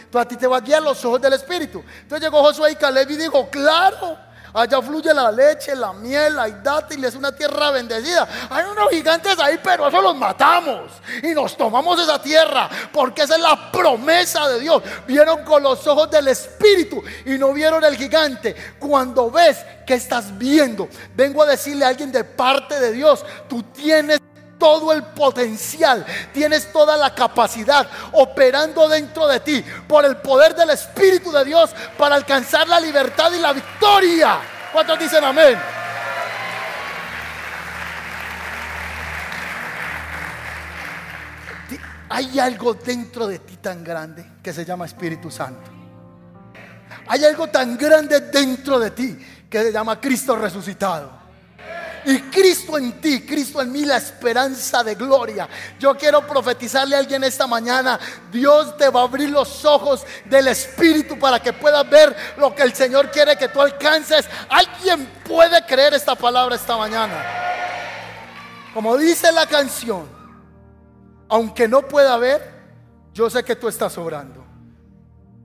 Tú a ti te va a guiar los ojos del Espíritu. Entonces llegó Josué y Caleb y dijo, claro, Allá fluye la leche, la miel, hay dátiles, es una tierra bendecida. Hay unos gigantes ahí, pero eso los matamos. Y nos tomamos esa tierra, porque esa es la promesa de Dios. Vieron con los ojos del Espíritu y no vieron el gigante. Cuando ves que estás viendo, vengo a decirle a alguien de parte de Dios, tú tienes todo el potencial, tienes toda la capacidad operando dentro de ti por el poder del Espíritu de Dios para alcanzar la libertad y la victoria. ¿Cuántos dicen amén? Hay algo dentro de ti tan grande que se llama Espíritu Santo. Hay algo tan grande dentro de ti que se llama Cristo resucitado. Y Cristo en ti, Cristo en mí, la esperanza de gloria. Yo quiero profetizarle a alguien esta mañana. Dios te va a abrir los ojos del Espíritu para que puedas ver lo que el Señor quiere que tú alcances. Alguien puede creer esta palabra esta mañana. Como dice la canción, aunque no pueda ver, yo sé que tú estás obrando.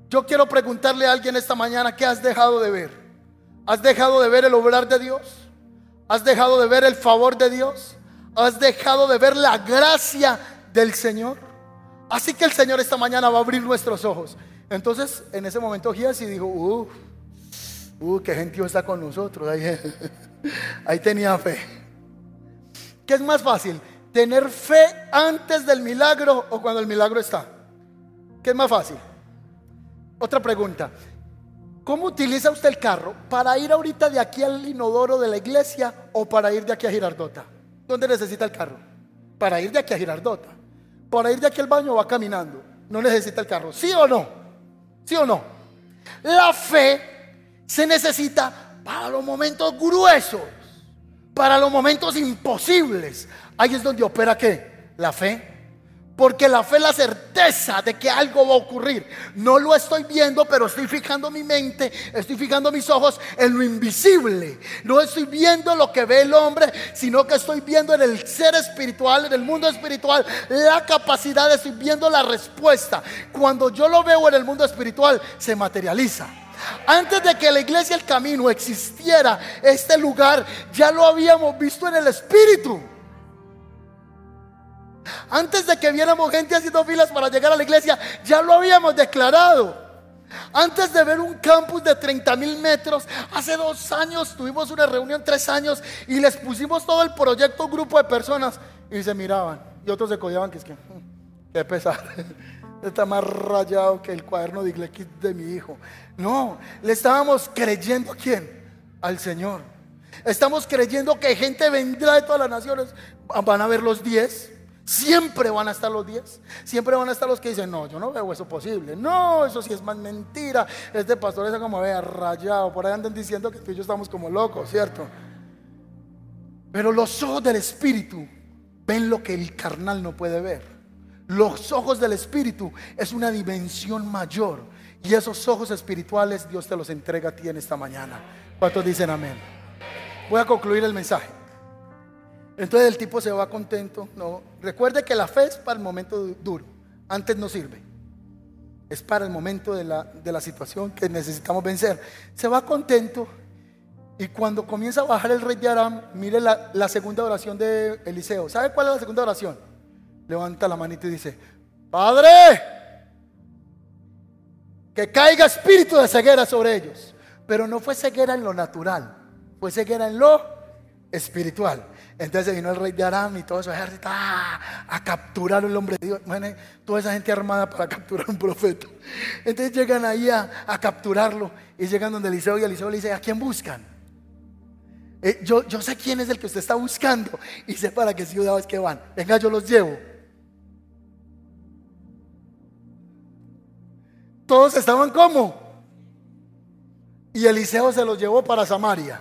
Yo quiero preguntarle a alguien esta mañana, ¿qué has dejado de ver? ¿Has dejado de ver el obrar de Dios? ¿Has dejado de ver el favor de Dios? ¿Has dejado de ver la gracia del Señor? Así que el Señor esta mañana va a abrir nuestros ojos. Entonces, en ese momento Giesi dijo, uh, uh, qué gentío está con nosotros. Ahí, ahí tenía fe. ¿Qué es más fácil? ¿Tener fe antes del milagro o cuando el milagro está? ¿Qué es más fácil? Otra pregunta. ¿Cómo utiliza usted el carro? ¿Para ir ahorita de aquí al inodoro de la iglesia o para ir de aquí a Girardota? ¿Dónde necesita el carro? Para ir de aquí a Girardota. Para ir de aquí al baño va caminando. No necesita el carro. ¿Sí o no? ¿Sí o no? La fe se necesita para los momentos gruesos, para los momentos imposibles. Ahí es donde opera qué? La fe. Porque la fe es la certeza de que algo va a ocurrir. No lo estoy viendo, pero estoy fijando mi mente, estoy fijando mis ojos en lo invisible. No estoy viendo lo que ve el hombre, sino que estoy viendo en el ser espiritual, en el mundo espiritual, la capacidad estoy viendo la respuesta. Cuando yo lo veo en el mundo espiritual, se materializa. Antes de que la iglesia El Camino existiera, este lugar ya lo habíamos visto en el espíritu. Antes de que viéramos gente haciendo filas para llegar a la iglesia, ya lo habíamos declarado. Antes de ver un campus de 30 mil metros, hace dos años tuvimos una reunión, tres años, y les pusimos todo el proyecto a un grupo de personas y se miraban. Y otros se codiaban que es que, hmm, qué pesar. Está más rayado que el cuaderno de Iglequis de mi hijo. No, le estábamos creyendo a quién? Al Señor. Estamos creyendo que gente vendrá de todas las naciones. Van a ver los diez Siempre van a estar los 10. Siempre van a estar los que dicen, no, yo no veo eso posible. No, eso sí es más mentira. Este pastor es como vea rayado. Por ahí andan diciendo que tú y yo estamos como locos, ¿cierto? Pero los ojos del Espíritu ven lo que el carnal no puede ver. Los ojos del Espíritu es una dimensión mayor. Y esos ojos espirituales Dios te los entrega a ti en esta mañana. ¿Cuántos dicen amén? Voy a concluir el mensaje. Entonces el tipo se va contento. No, recuerde que la fe es para el momento duro. Antes no sirve. Es para el momento de la, de la situación que necesitamos vencer. Se va contento. Y cuando comienza a bajar el rey de Aram, mire la, la segunda oración de Eliseo. ¿Sabe cuál es la segunda oración? Levanta la manita y dice, Padre, que caiga espíritu de ceguera sobre ellos. Pero no fue ceguera en lo natural, fue ceguera en lo espiritual. Entonces vino el rey de Aram y todo su ejército ¡ah! a capturar al hombre de Dios. toda esa gente armada para capturar un profeta. Entonces llegan ahí a, capturarlo y llegan donde Eliseo y Eliseo le dice, ¿a quién buscan? Eh, yo, yo sé quién es el que usted está buscando y sé para qué ciudades que van. Venga, yo los llevo. Todos estaban como. Y Eliseo se los llevó para Samaria.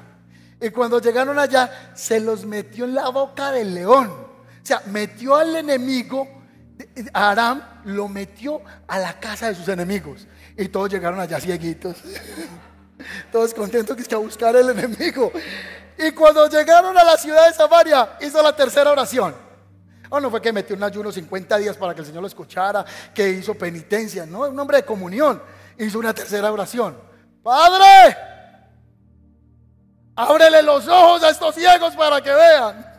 Y cuando llegaron allá, se los metió en la boca del león. O sea, metió al enemigo, a Aram, lo metió a la casa de sus enemigos. Y todos llegaron allá cieguitos. Todos contentos que es a buscar el enemigo. Y cuando llegaron a la ciudad de Samaria, hizo la tercera oración. Oh, no fue que metió un ayuno 50 días para que el Señor lo escuchara, que hizo penitencia. No, un hombre de comunión. Hizo una tercera oración. Padre, ábrele los ojos a estos ciegos para que vean.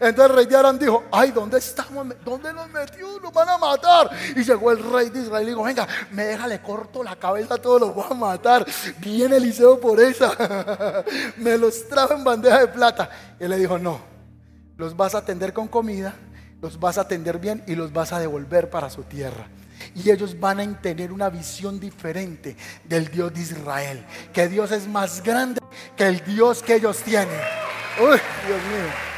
Entonces el rey de Aram dijo, ay, ¿dónde estamos? ¿Dónde nos metió? Nos van a matar. Y llegó el rey de Israel y dijo, venga, me deja, le corto la cabeza a todos, los voy a matar. Viene Eliseo por esa. me los trajo en bandeja de plata. Y él le dijo, no, los vas a atender con comida, los vas a atender bien y los vas a devolver para su tierra. Y ellos van a tener una visión diferente del Dios de Israel. Que Dios es más grande que el Dios que ellos tienen. Uy, Dios mío.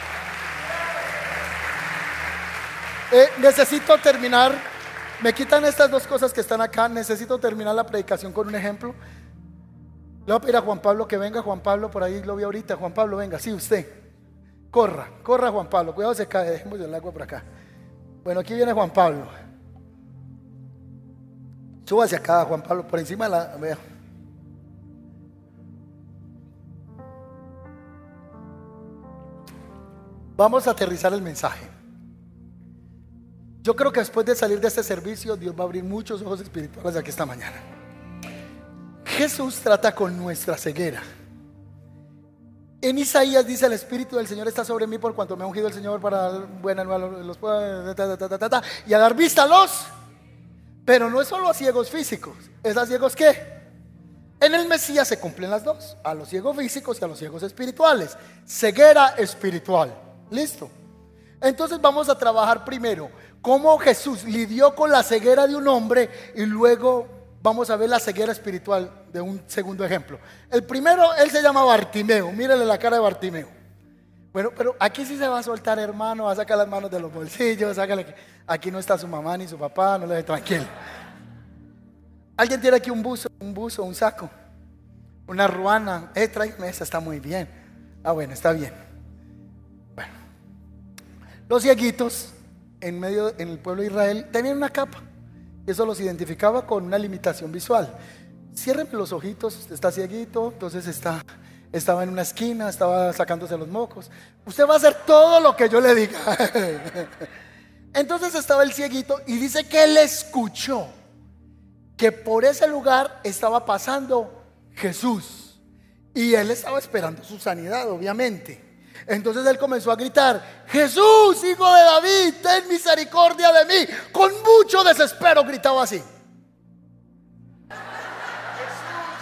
Eh, necesito terminar. Me quitan estas dos cosas que están acá. Necesito terminar la predicación con un ejemplo. Le voy a pedir a Juan Pablo que venga. Juan Pablo, por ahí lo vi ahorita. Juan Pablo, venga. Sí, usted. Corra, corra Juan Pablo. Cuidado, se cae. Dejemos el agua por acá. Bueno, aquí viene Juan Pablo. Hacia acá, Juan Pablo, por encima de la. Vea. Vamos a aterrizar el mensaje. Yo creo que después de salir de este servicio, Dios va a abrir muchos ojos espirituales aquí esta mañana. Jesús trata con nuestra ceguera. En Isaías dice: El Espíritu del Señor está sobre mí por cuanto me ha ungido el Señor para dar buena nueva los, y a dar vista a los. Pero no es solo a ciegos físicos, es a ciegos qué? En el Mesías se cumplen las dos, a los ciegos físicos y a los ciegos espirituales. Ceguera espiritual. Listo. Entonces vamos a trabajar primero cómo Jesús lidió con la ceguera de un hombre y luego vamos a ver la ceguera espiritual de un segundo ejemplo. El primero, él se llama Bartimeo. Mírale la cara de Bartimeo. Bueno, pero aquí sí se va a soltar, hermano, va a sacar las manos de los bolsillos, Aquí no está su mamá ni su papá, no le deje tranquilo. ¿Alguien tiene aquí un buzo, un buzo, un saco? Una ruana. Eh, tráigame esa, está muy bien. Ah, bueno, está bien. Los cieguitos en medio en el pueblo de Israel tenían una capa. Eso los identificaba con una limitación visual. Ciérrenme los ojitos, está cieguito, entonces está, estaba en una esquina, estaba sacándose los mocos. Usted va a hacer todo lo que yo le diga. Entonces estaba el cieguito y dice que él escuchó que por ese lugar estaba pasando Jesús. Y él estaba esperando su sanidad, obviamente. Entonces él comenzó a gritar, Jesús, hijo de David, ten misericordia de mí. Con mucho desespero gritaba así. Jesús,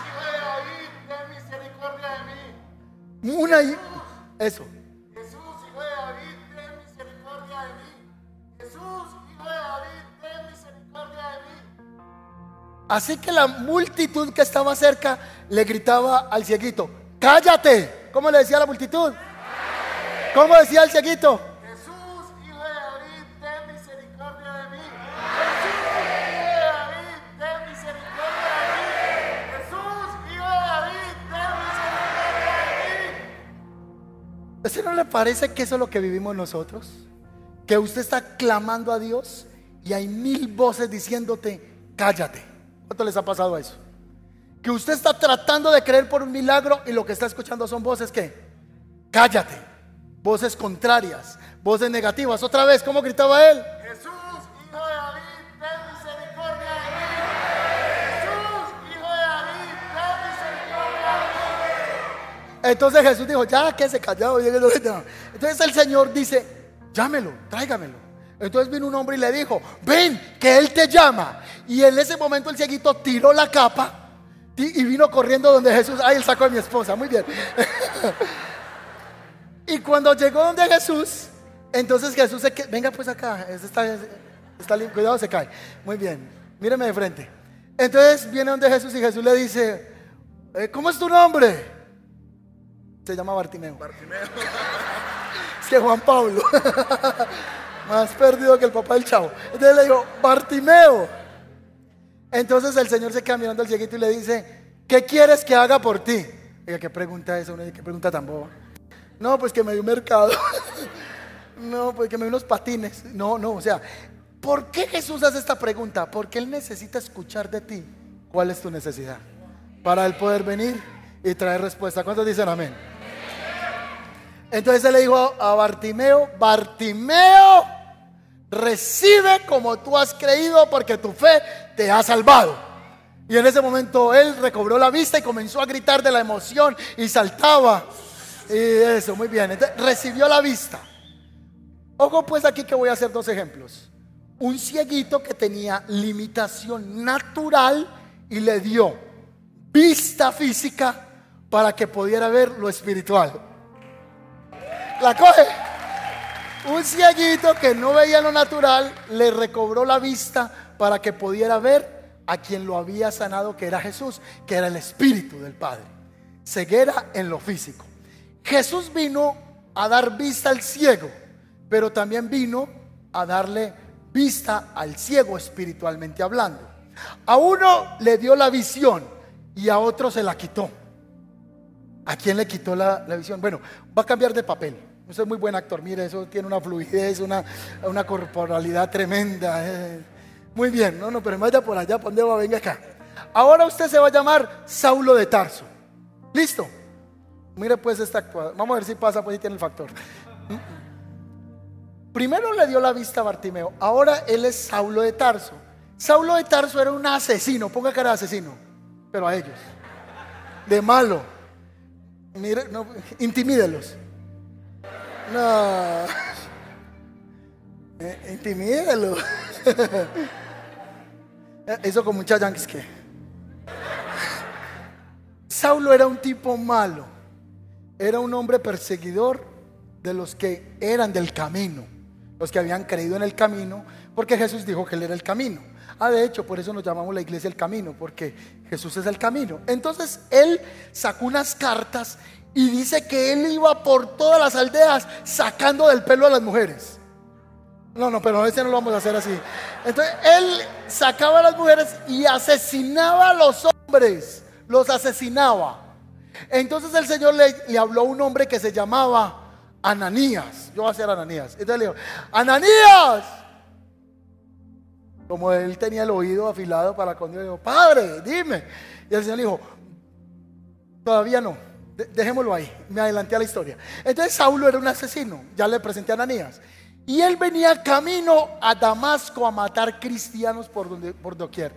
hijo de David, ten misericordia de mí. Una y eso. Jesús, hijo de David, ten misericordia de mí. Jesús, hijo de David, ten misericordia de mí. Así que la multitud que estaba cerca le gritaba al cieguito, cállate. ¿Cómo le decía a la multitud? ¿Cómo decía el cieguito? Jesús, hijo de David, ten misericordia de mí. Jesús, hijo de David, ten misericordia de mí. Jesús, hijo de David, ten misericordia de mí. ¿Usted no le parece que eso es lo que vivimos nosotros? Que usted está clamando a Dios y hay mil voces diciéndote, cállate. ¿Cuánto les ha pasado eso? Que usted está tratando de creer por un milagro y lo que está escuchando son voces que, cállate voces contrarias, voces negativas. Otra vez, ¿cómo gritaba él? Jesús, hijo de David, ten misericordia de mí. Jesús, hijo de David, ten misericordia de mí. Entonces Jesús dijo, ya que se callado. Entonces el Señor dice, llámelo, tráigamelo. Entonces vino un hombre y le dijo, ven, que Él te llama. Y en ese momento el cieguito tiró la capa y vino corriendo donde Jesús, ay, el saco de mi esposa, muy bien. Y cuando llegó donde Jesús, entonces Jesús se venga pues acá, está, está cuidado, se cae. Muy bien, míreme de frente. Entonces viene donde Jesús y Jesús le dice, eh, ¿cómo es tu nombre? Se llama Bartimeo. Bartimeo. es que Juan Pablo, más perdido que el papá del chavo. Entonces le digo, Bartimeo. Entonces el Señor se queda mirando al cieguito y le dice, ¿qué quieres que haga por ti? Oiga, ¿qué pregunta es? ¿Qué pregunta tan boba? No, pues que me dio un mercado. no, pues que me dio unos patines. No, no, o sea, ¿por qué Jesús hace esta pregunta? Porque Él necesita escuchar de ti cuál es tu necesidad. Para Él poder venir y traer respuesta. ¿Cuántos dicen amén? Entonces Él le dijo a Bartimeo, Bartimeo, recibe como tú has creído porque tu fe te ha salvado. Y en ese momento él recobró la vista y comenzó a gritar de la emoción y saltaba. Y eso, muy bien. Recibió la vista. Ojo pues aquí que voy a hacer dos ejemplos. Un cieguito que tenía limitación natural y le dio vista física para que pudiera ver lo espiritual. La coge. Un cieguito que no veía lo natural le recobró la vista para que pudiera ver a quien lo había sanado, que era Jesús, que era el Espíritu del Padre. Ceguera en lo físico. Jesús vino a dar vista al ciego, pero también vino a darle vista al ciego espiritualmente hablando. A uno le dio la visión y a otro se la quitó. ¿A quién le quitó la, visión? Bueno, va a cambiar de papel. Usted es muy buen actor, mire, eso tiene una fluidez, una, corporalidad tremenda. Eh. Muy bien, no, no, pero vaya por allá, ¿por dónde va? Venga acá. Ahora usted se va a llamar Saulo de Tarso. ¿Listo? Mire pues esta actuación. Vamos a ver si pasa, pues si tiene el factor. Primero le dio la vista a Bartimeo, ahora él es Saulo de Tarso. Saulo de Tarso era un asesino, ponga cara de asesino, pero a ellos, de malo. Mire, no, intimídelos. No, eh, intimídelos. Eso con mucha que. Saulo era un tipo malo. Era un hombre perseguidor de los que eran del camino, los que habían creído en el camino, porque Jesús dijo que él era el camino. Ah, de hecho, por eso nos llamamos la iglesia el camino, porque Jesús es el camino. Entonces, él sacó unas cartas y dice que él iba por todas las aldeas sacando del pelo a las mujeres. No, no, pero a veces no lo vamos a hacer así. Entonces, él sacaba a las mujeres y asesinaba a los hombres. Los asesinaba. Entonces el Señor le, habló a un hombre que se llamaba Ananías. Yo voy a ser Ananías. Entonces le dijo, Ananías. Como él tenía el oído afilado para cuando yo dijo, Padre, dime. Y el Señor le dijo, todavía no. Dejémoslo ahí. Me adelanté a la historia. Entonces Saulo era un asesino. Ya le presenté a Ananías. Y él venía camino a Damasco a matar cristianos por, donde, por doquier.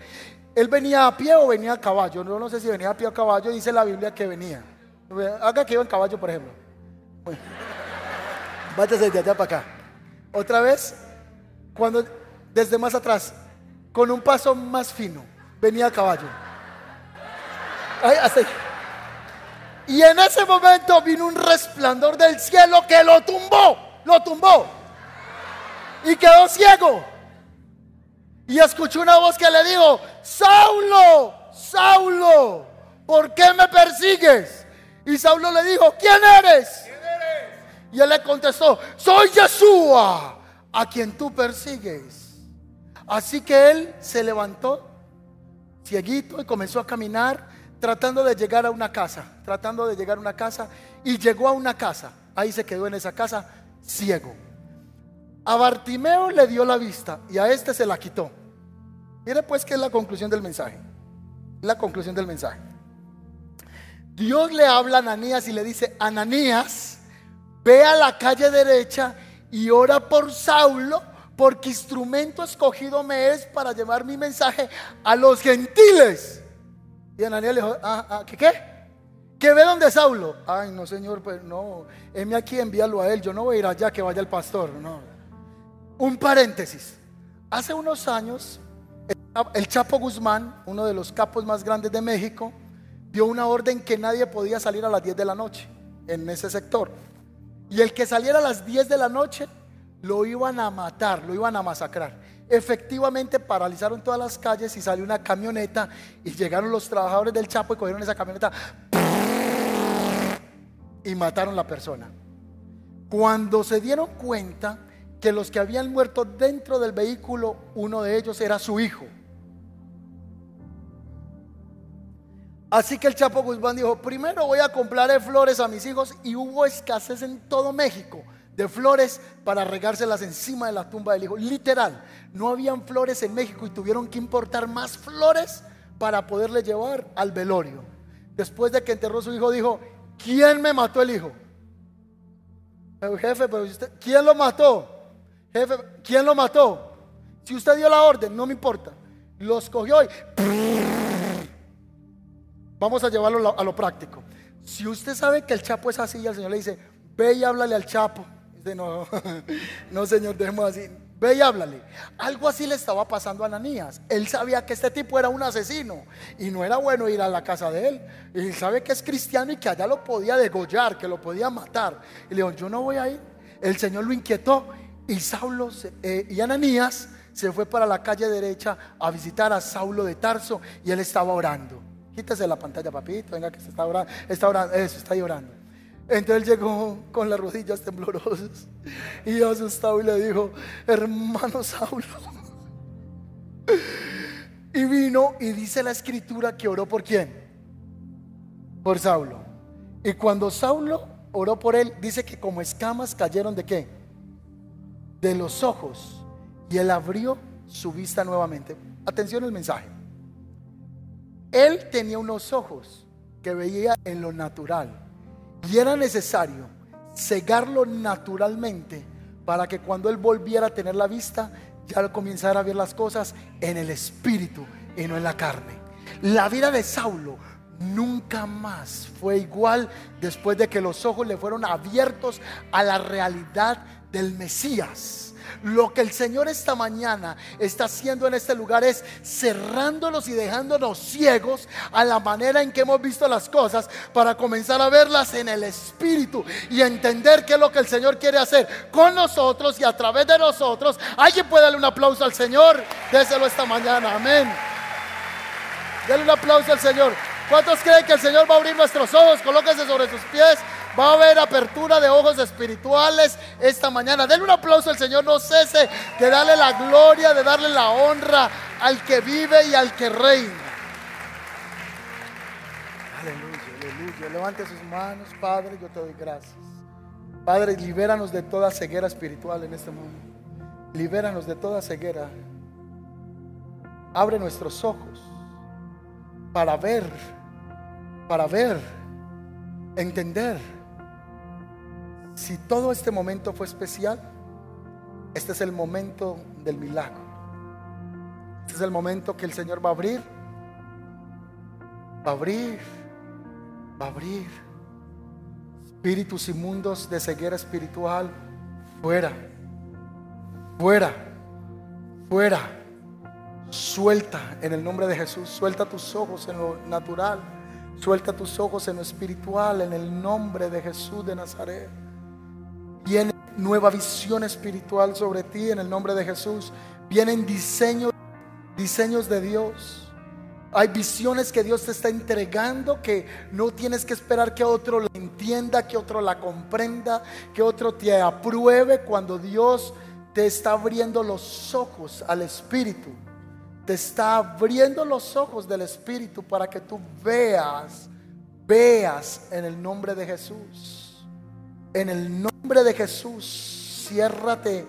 Él venía a pie o venía a caballo. No, no sé si venía a pie o a caballo, dice la Biblia que venía. Haga que iba en caballo, por ejemplo. Bueno, váyase de allá para acá. Otra vez, cuando desde más atrás, con un paso más fino, venía a caballo. Y en ese momento vino un resplandor del cielo que lo tumbó, lo tumbó y quedó ciego. Y escuchó una voz que le dijo, Saulo, Saulo, ¿por qué me persigues? Y Saulo le dijo, ¿quién eres? Y él le contestó, soy Yeshua, a quien tú persigues. Así que él se levantó, cieguito, y comenzó a caminar, tratando de llegar a una casa, tratando de llegar a una casa, y llegó a una casa. Ahí se quedó en esa casa, ciego. A Bartimeo le dio la vista y a este se la quitó. Mire pues que es la conclusión del mensaje. La conclusión del mensaje. Dios le habla a Ananías y le dice, Ananías, ve a la calle derecha y ora por Saulo, porque instrumento escogido me es para llevar mi mensaje a los gentiles. Y Ananías le dijo, ah, ah, ¿qué qué? ¿Que ve donde Saulo? Ay, no, Señor, pues no, heme aquí, envíalo a él. Yo no voy a ir allá que vaya el pastor, no. Un paréntesis. Hace unos años, el Chapo Guzmán, uno de los capos más grandes de México, dio una orden que nadie podía salir a las 10 de la noche en ese sector. Y el que saliera a las 10 de la noche lo iban a matar, lo iban a masacrar. Efectivamente paralizaron todas las calles y salió una camioneta y llegaron los trabajadores del Chapo y cogieron esa camioneta y mataron a la persona. Cuando se dieron cuenta, que los que habían muerto dentro del vehículo, uno de ellos era su hijo. Así que el Chapo Guzmán dijo, primero voy a comprar flores a mis hijos y hubo escasez en todo México de flores para regárselas encima de la tumba del hijo. Literal, no habían flores en México y tuvieron que importar más flores para poderle llevar al velorio. Después de que enterró su hijo, dijo, ¿quién me mató el hijo? El jefe, pero usted, ¿quién lo mató? Jefe, ¿quién lo mató? Si usted dio la orden, no me importa. Los cogió y Vamos a llevarlo a lo práctico. Si usted sabe que el Chapo es así el Señor le dice, ve y háblale al Chapo. Dice, no, no Señor, dejemos así. Ve y háblale. Algo así le estaba pasando a Ananías. Él sabía que este tipo era un asesino y no era bueno ir a la casa de él. Y sabe que es cristiano y que allá lo podía degollar, que lo podía matar. Y le dijo, yo no voy a ir. El Señor lo inquietó y Saulo eh, y Ananías se fue para la calle derecha a visitar a Saulo de Tarso y él estaba orando. Quítese la pantalla, papito, venga que se está orando, está orando, eso, está llorando. Entonces él llegó con las rodillas temblorosas y asustado y le dijo, hermano Saulo. Y vino y dice la escritura que oró por quién? Por Saulo. Y cuando Saulo oró por él, dice que como escamas cayeron de qué? De los ojos. Y él abrió su vista nuevamente. Atención al mensaje. Él tenía unos ojos que veía en lo natural y era necesario cegarlo naturalmente para que cuando él volviera a tener la vista, ya comenzara a ver las cosas en el espíritu y no en la carne. La vida de Saulo nunca más fue igual después de que los ojos le fueron abiertos a la realidad del Mesías. Lo que el Señor esta mañana está haciendo en este lugar es cerrándonos y dejándonos ciegos a la manera en que hemos visto las cosas para comenzar a verlas en el Espíritu y entender qué es lo que el Señor quiere hacer con nosotros y a través de nosotros. Alguien puede darle un aplauso al Señor. Déselo esta mañana. Amén. Dale un aplauso al Señor. ¿Cuántos creen que el Señor va a abrir nuestros ojos? Colóquese sobre sus pies. Va a haber apertura de ojos espirituales esta mañana. Denle un aplauso al Señor. No cese de darle la gloria, de darle la honra al que vive y al que reina. Aleluya, aleluya. Levante sus manos, Padre. Yo te doy gracias. Padre, libéranos de toda ceguera espiritual en este mundo. Libéranos de toda ceguera. Abre nuestros ojos para ver, para ver, entender si todo este momento fue especial, este es el momento del milagro. Este es el momento que el Señor va a abrir, va a abrir, va a abrir. Espíritus inmundos de ceguera espiritual, fuera, fuera, fuera. Suelta en el nombre de Jesús, suelta tus ojos en lo natural, suelta tus ojos en lo espiritual, en el nombre de Jesús de Nazaret. Viene nueva visión espiritual sobre ti en el nombre de Jesús. Vienen diseños, diseños de Dios. Hay visiones que Dios te está entregando que no tienes que esperar que otro la entienda, que otro la comprenda, que otro te apruebe cuando Dios te está abriendo los ojos al Espíritu. Te está abriendo los ojos del Espíritu para que tú veas, veas en el nombre de Jesús. En el nombre de Jesús, ciérrate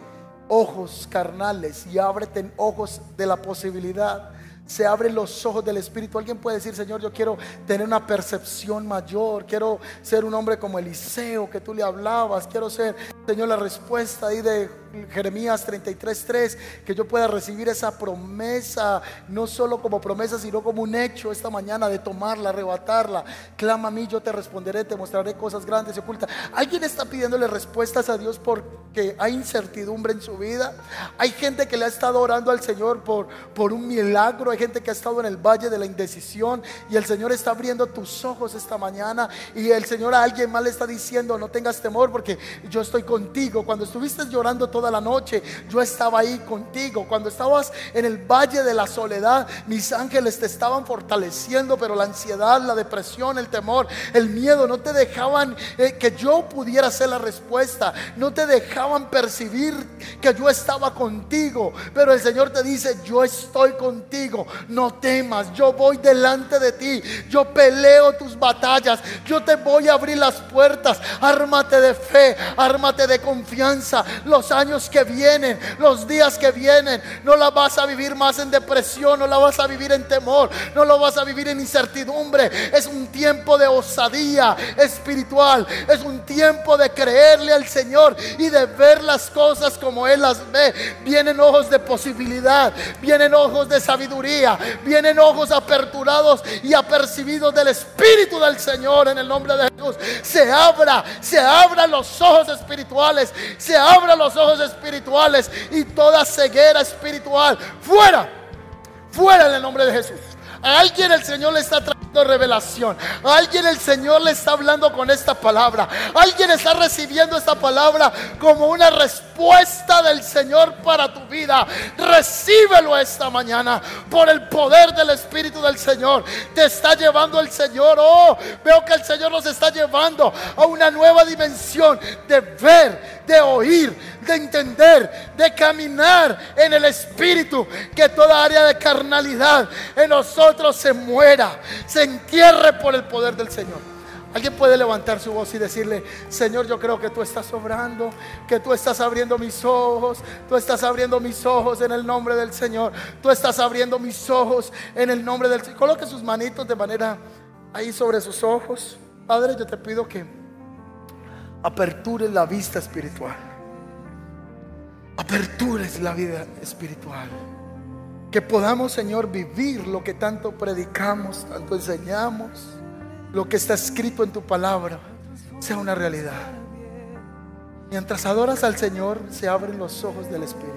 ojos carnales y ábrete ojos de la posibilidad. Se abren los ojos del Espíritu. Alguien puede decir, Señor, yo quiero tener una percepción mayor. Quiero ser un hombre como Eliseo, que tú le hablabas. Quiero ser, Señor, la respuesta ahí de Jeremías 33:3, que yo pueda recibir esa promesa, no solo como promesa, sino como un hecho esta mañana de tomarla, arrebatarla. Clama a mí, yo te responderé, te mostraré cosas grandes y ocultas. ¿Alguien está pidiéndole respuestas a Dios porque hay incertidumbre en su vida? Hay gente que le ha estado orando al Señor por, por un milagro, hay gente que ha estado en el valle de la indecisión y el Señor está abriendo tus ojos esta mañana y el Señor a alguien más le está diciendo, no tengas temor porque yo estoy contigo. Cuando estuviste llorando toda la noche, yo estaba ahí contigo. Cuando estabas en el valle de la soledad, mis ángeles te estaban fortaleciendo, pero la ansiedad, la depresión, el temor, el miedo no te dejaban eh, que yo pudiera ser la respuesta. No te dejaban percibir que yo estaba contigo. Pero el Señor te dice, yo estoy contigo. No temas, yo voy delante de ti. Yo peleo tus batallas. Yo te voy a abrir las puertas. Ármate de fe, ármate de confianza. Los años que vienen, los días que vienen, no la vas a vivir más en depresión, no la vas a vivir en temor, no lo vas a vivir en incertidumbre. Es un tiempo de osadía espiritual, es un tiempo de creerle al Señor y de ver las cosas como Él las ve. Vienen ojos de posibilidad, vienen ojos de sabiduría, vienen ojos aperturados y apercibidos del Espíritu del Señor en el nombre de Se abra, se abran los ojos espirituales, se abran los ojos espirituales y toda ceguera espiritual fuera, fuera en el nombre de Jesús. A alguien el Señor le está trayendo revelación. A alguien el Señor le está hablando con esta palabra. Alguien está recibiendo esta palabra como una respuesta del Señor para tu vida. Recíbelo esta mañana por el poder del Espíritu del Señor. Te está llevando el Señor. Oh, veo que el Señor nos está llevando a una nueva dimensión de ver, de oír, de entender, de caminar en el Espíritu. Que toda área de carnalidad en se muera, se entierre por el poder del Señor. Alguien puede levantar su voz y decirle, Señor, yo creo que tú estás obrando, que tú estás abriendo mis ojos, tú estás abriendo mis ojos en el nombre del Señor, tú estás abriendo mis ojos en el nombre del Señor. Coloque sus manitos de manera ahí sobre sus ojos. Padre, yo te pido que apertures la vista espiritual. Apertures la vida espiritual. Que podamos, Señor, vivir lo que tanto predicamos, tanto enseñamos, lo que está escrito en tu palabra, sea una realidad. Mientras adoras al Señor, se abren los ojos del Espíritu.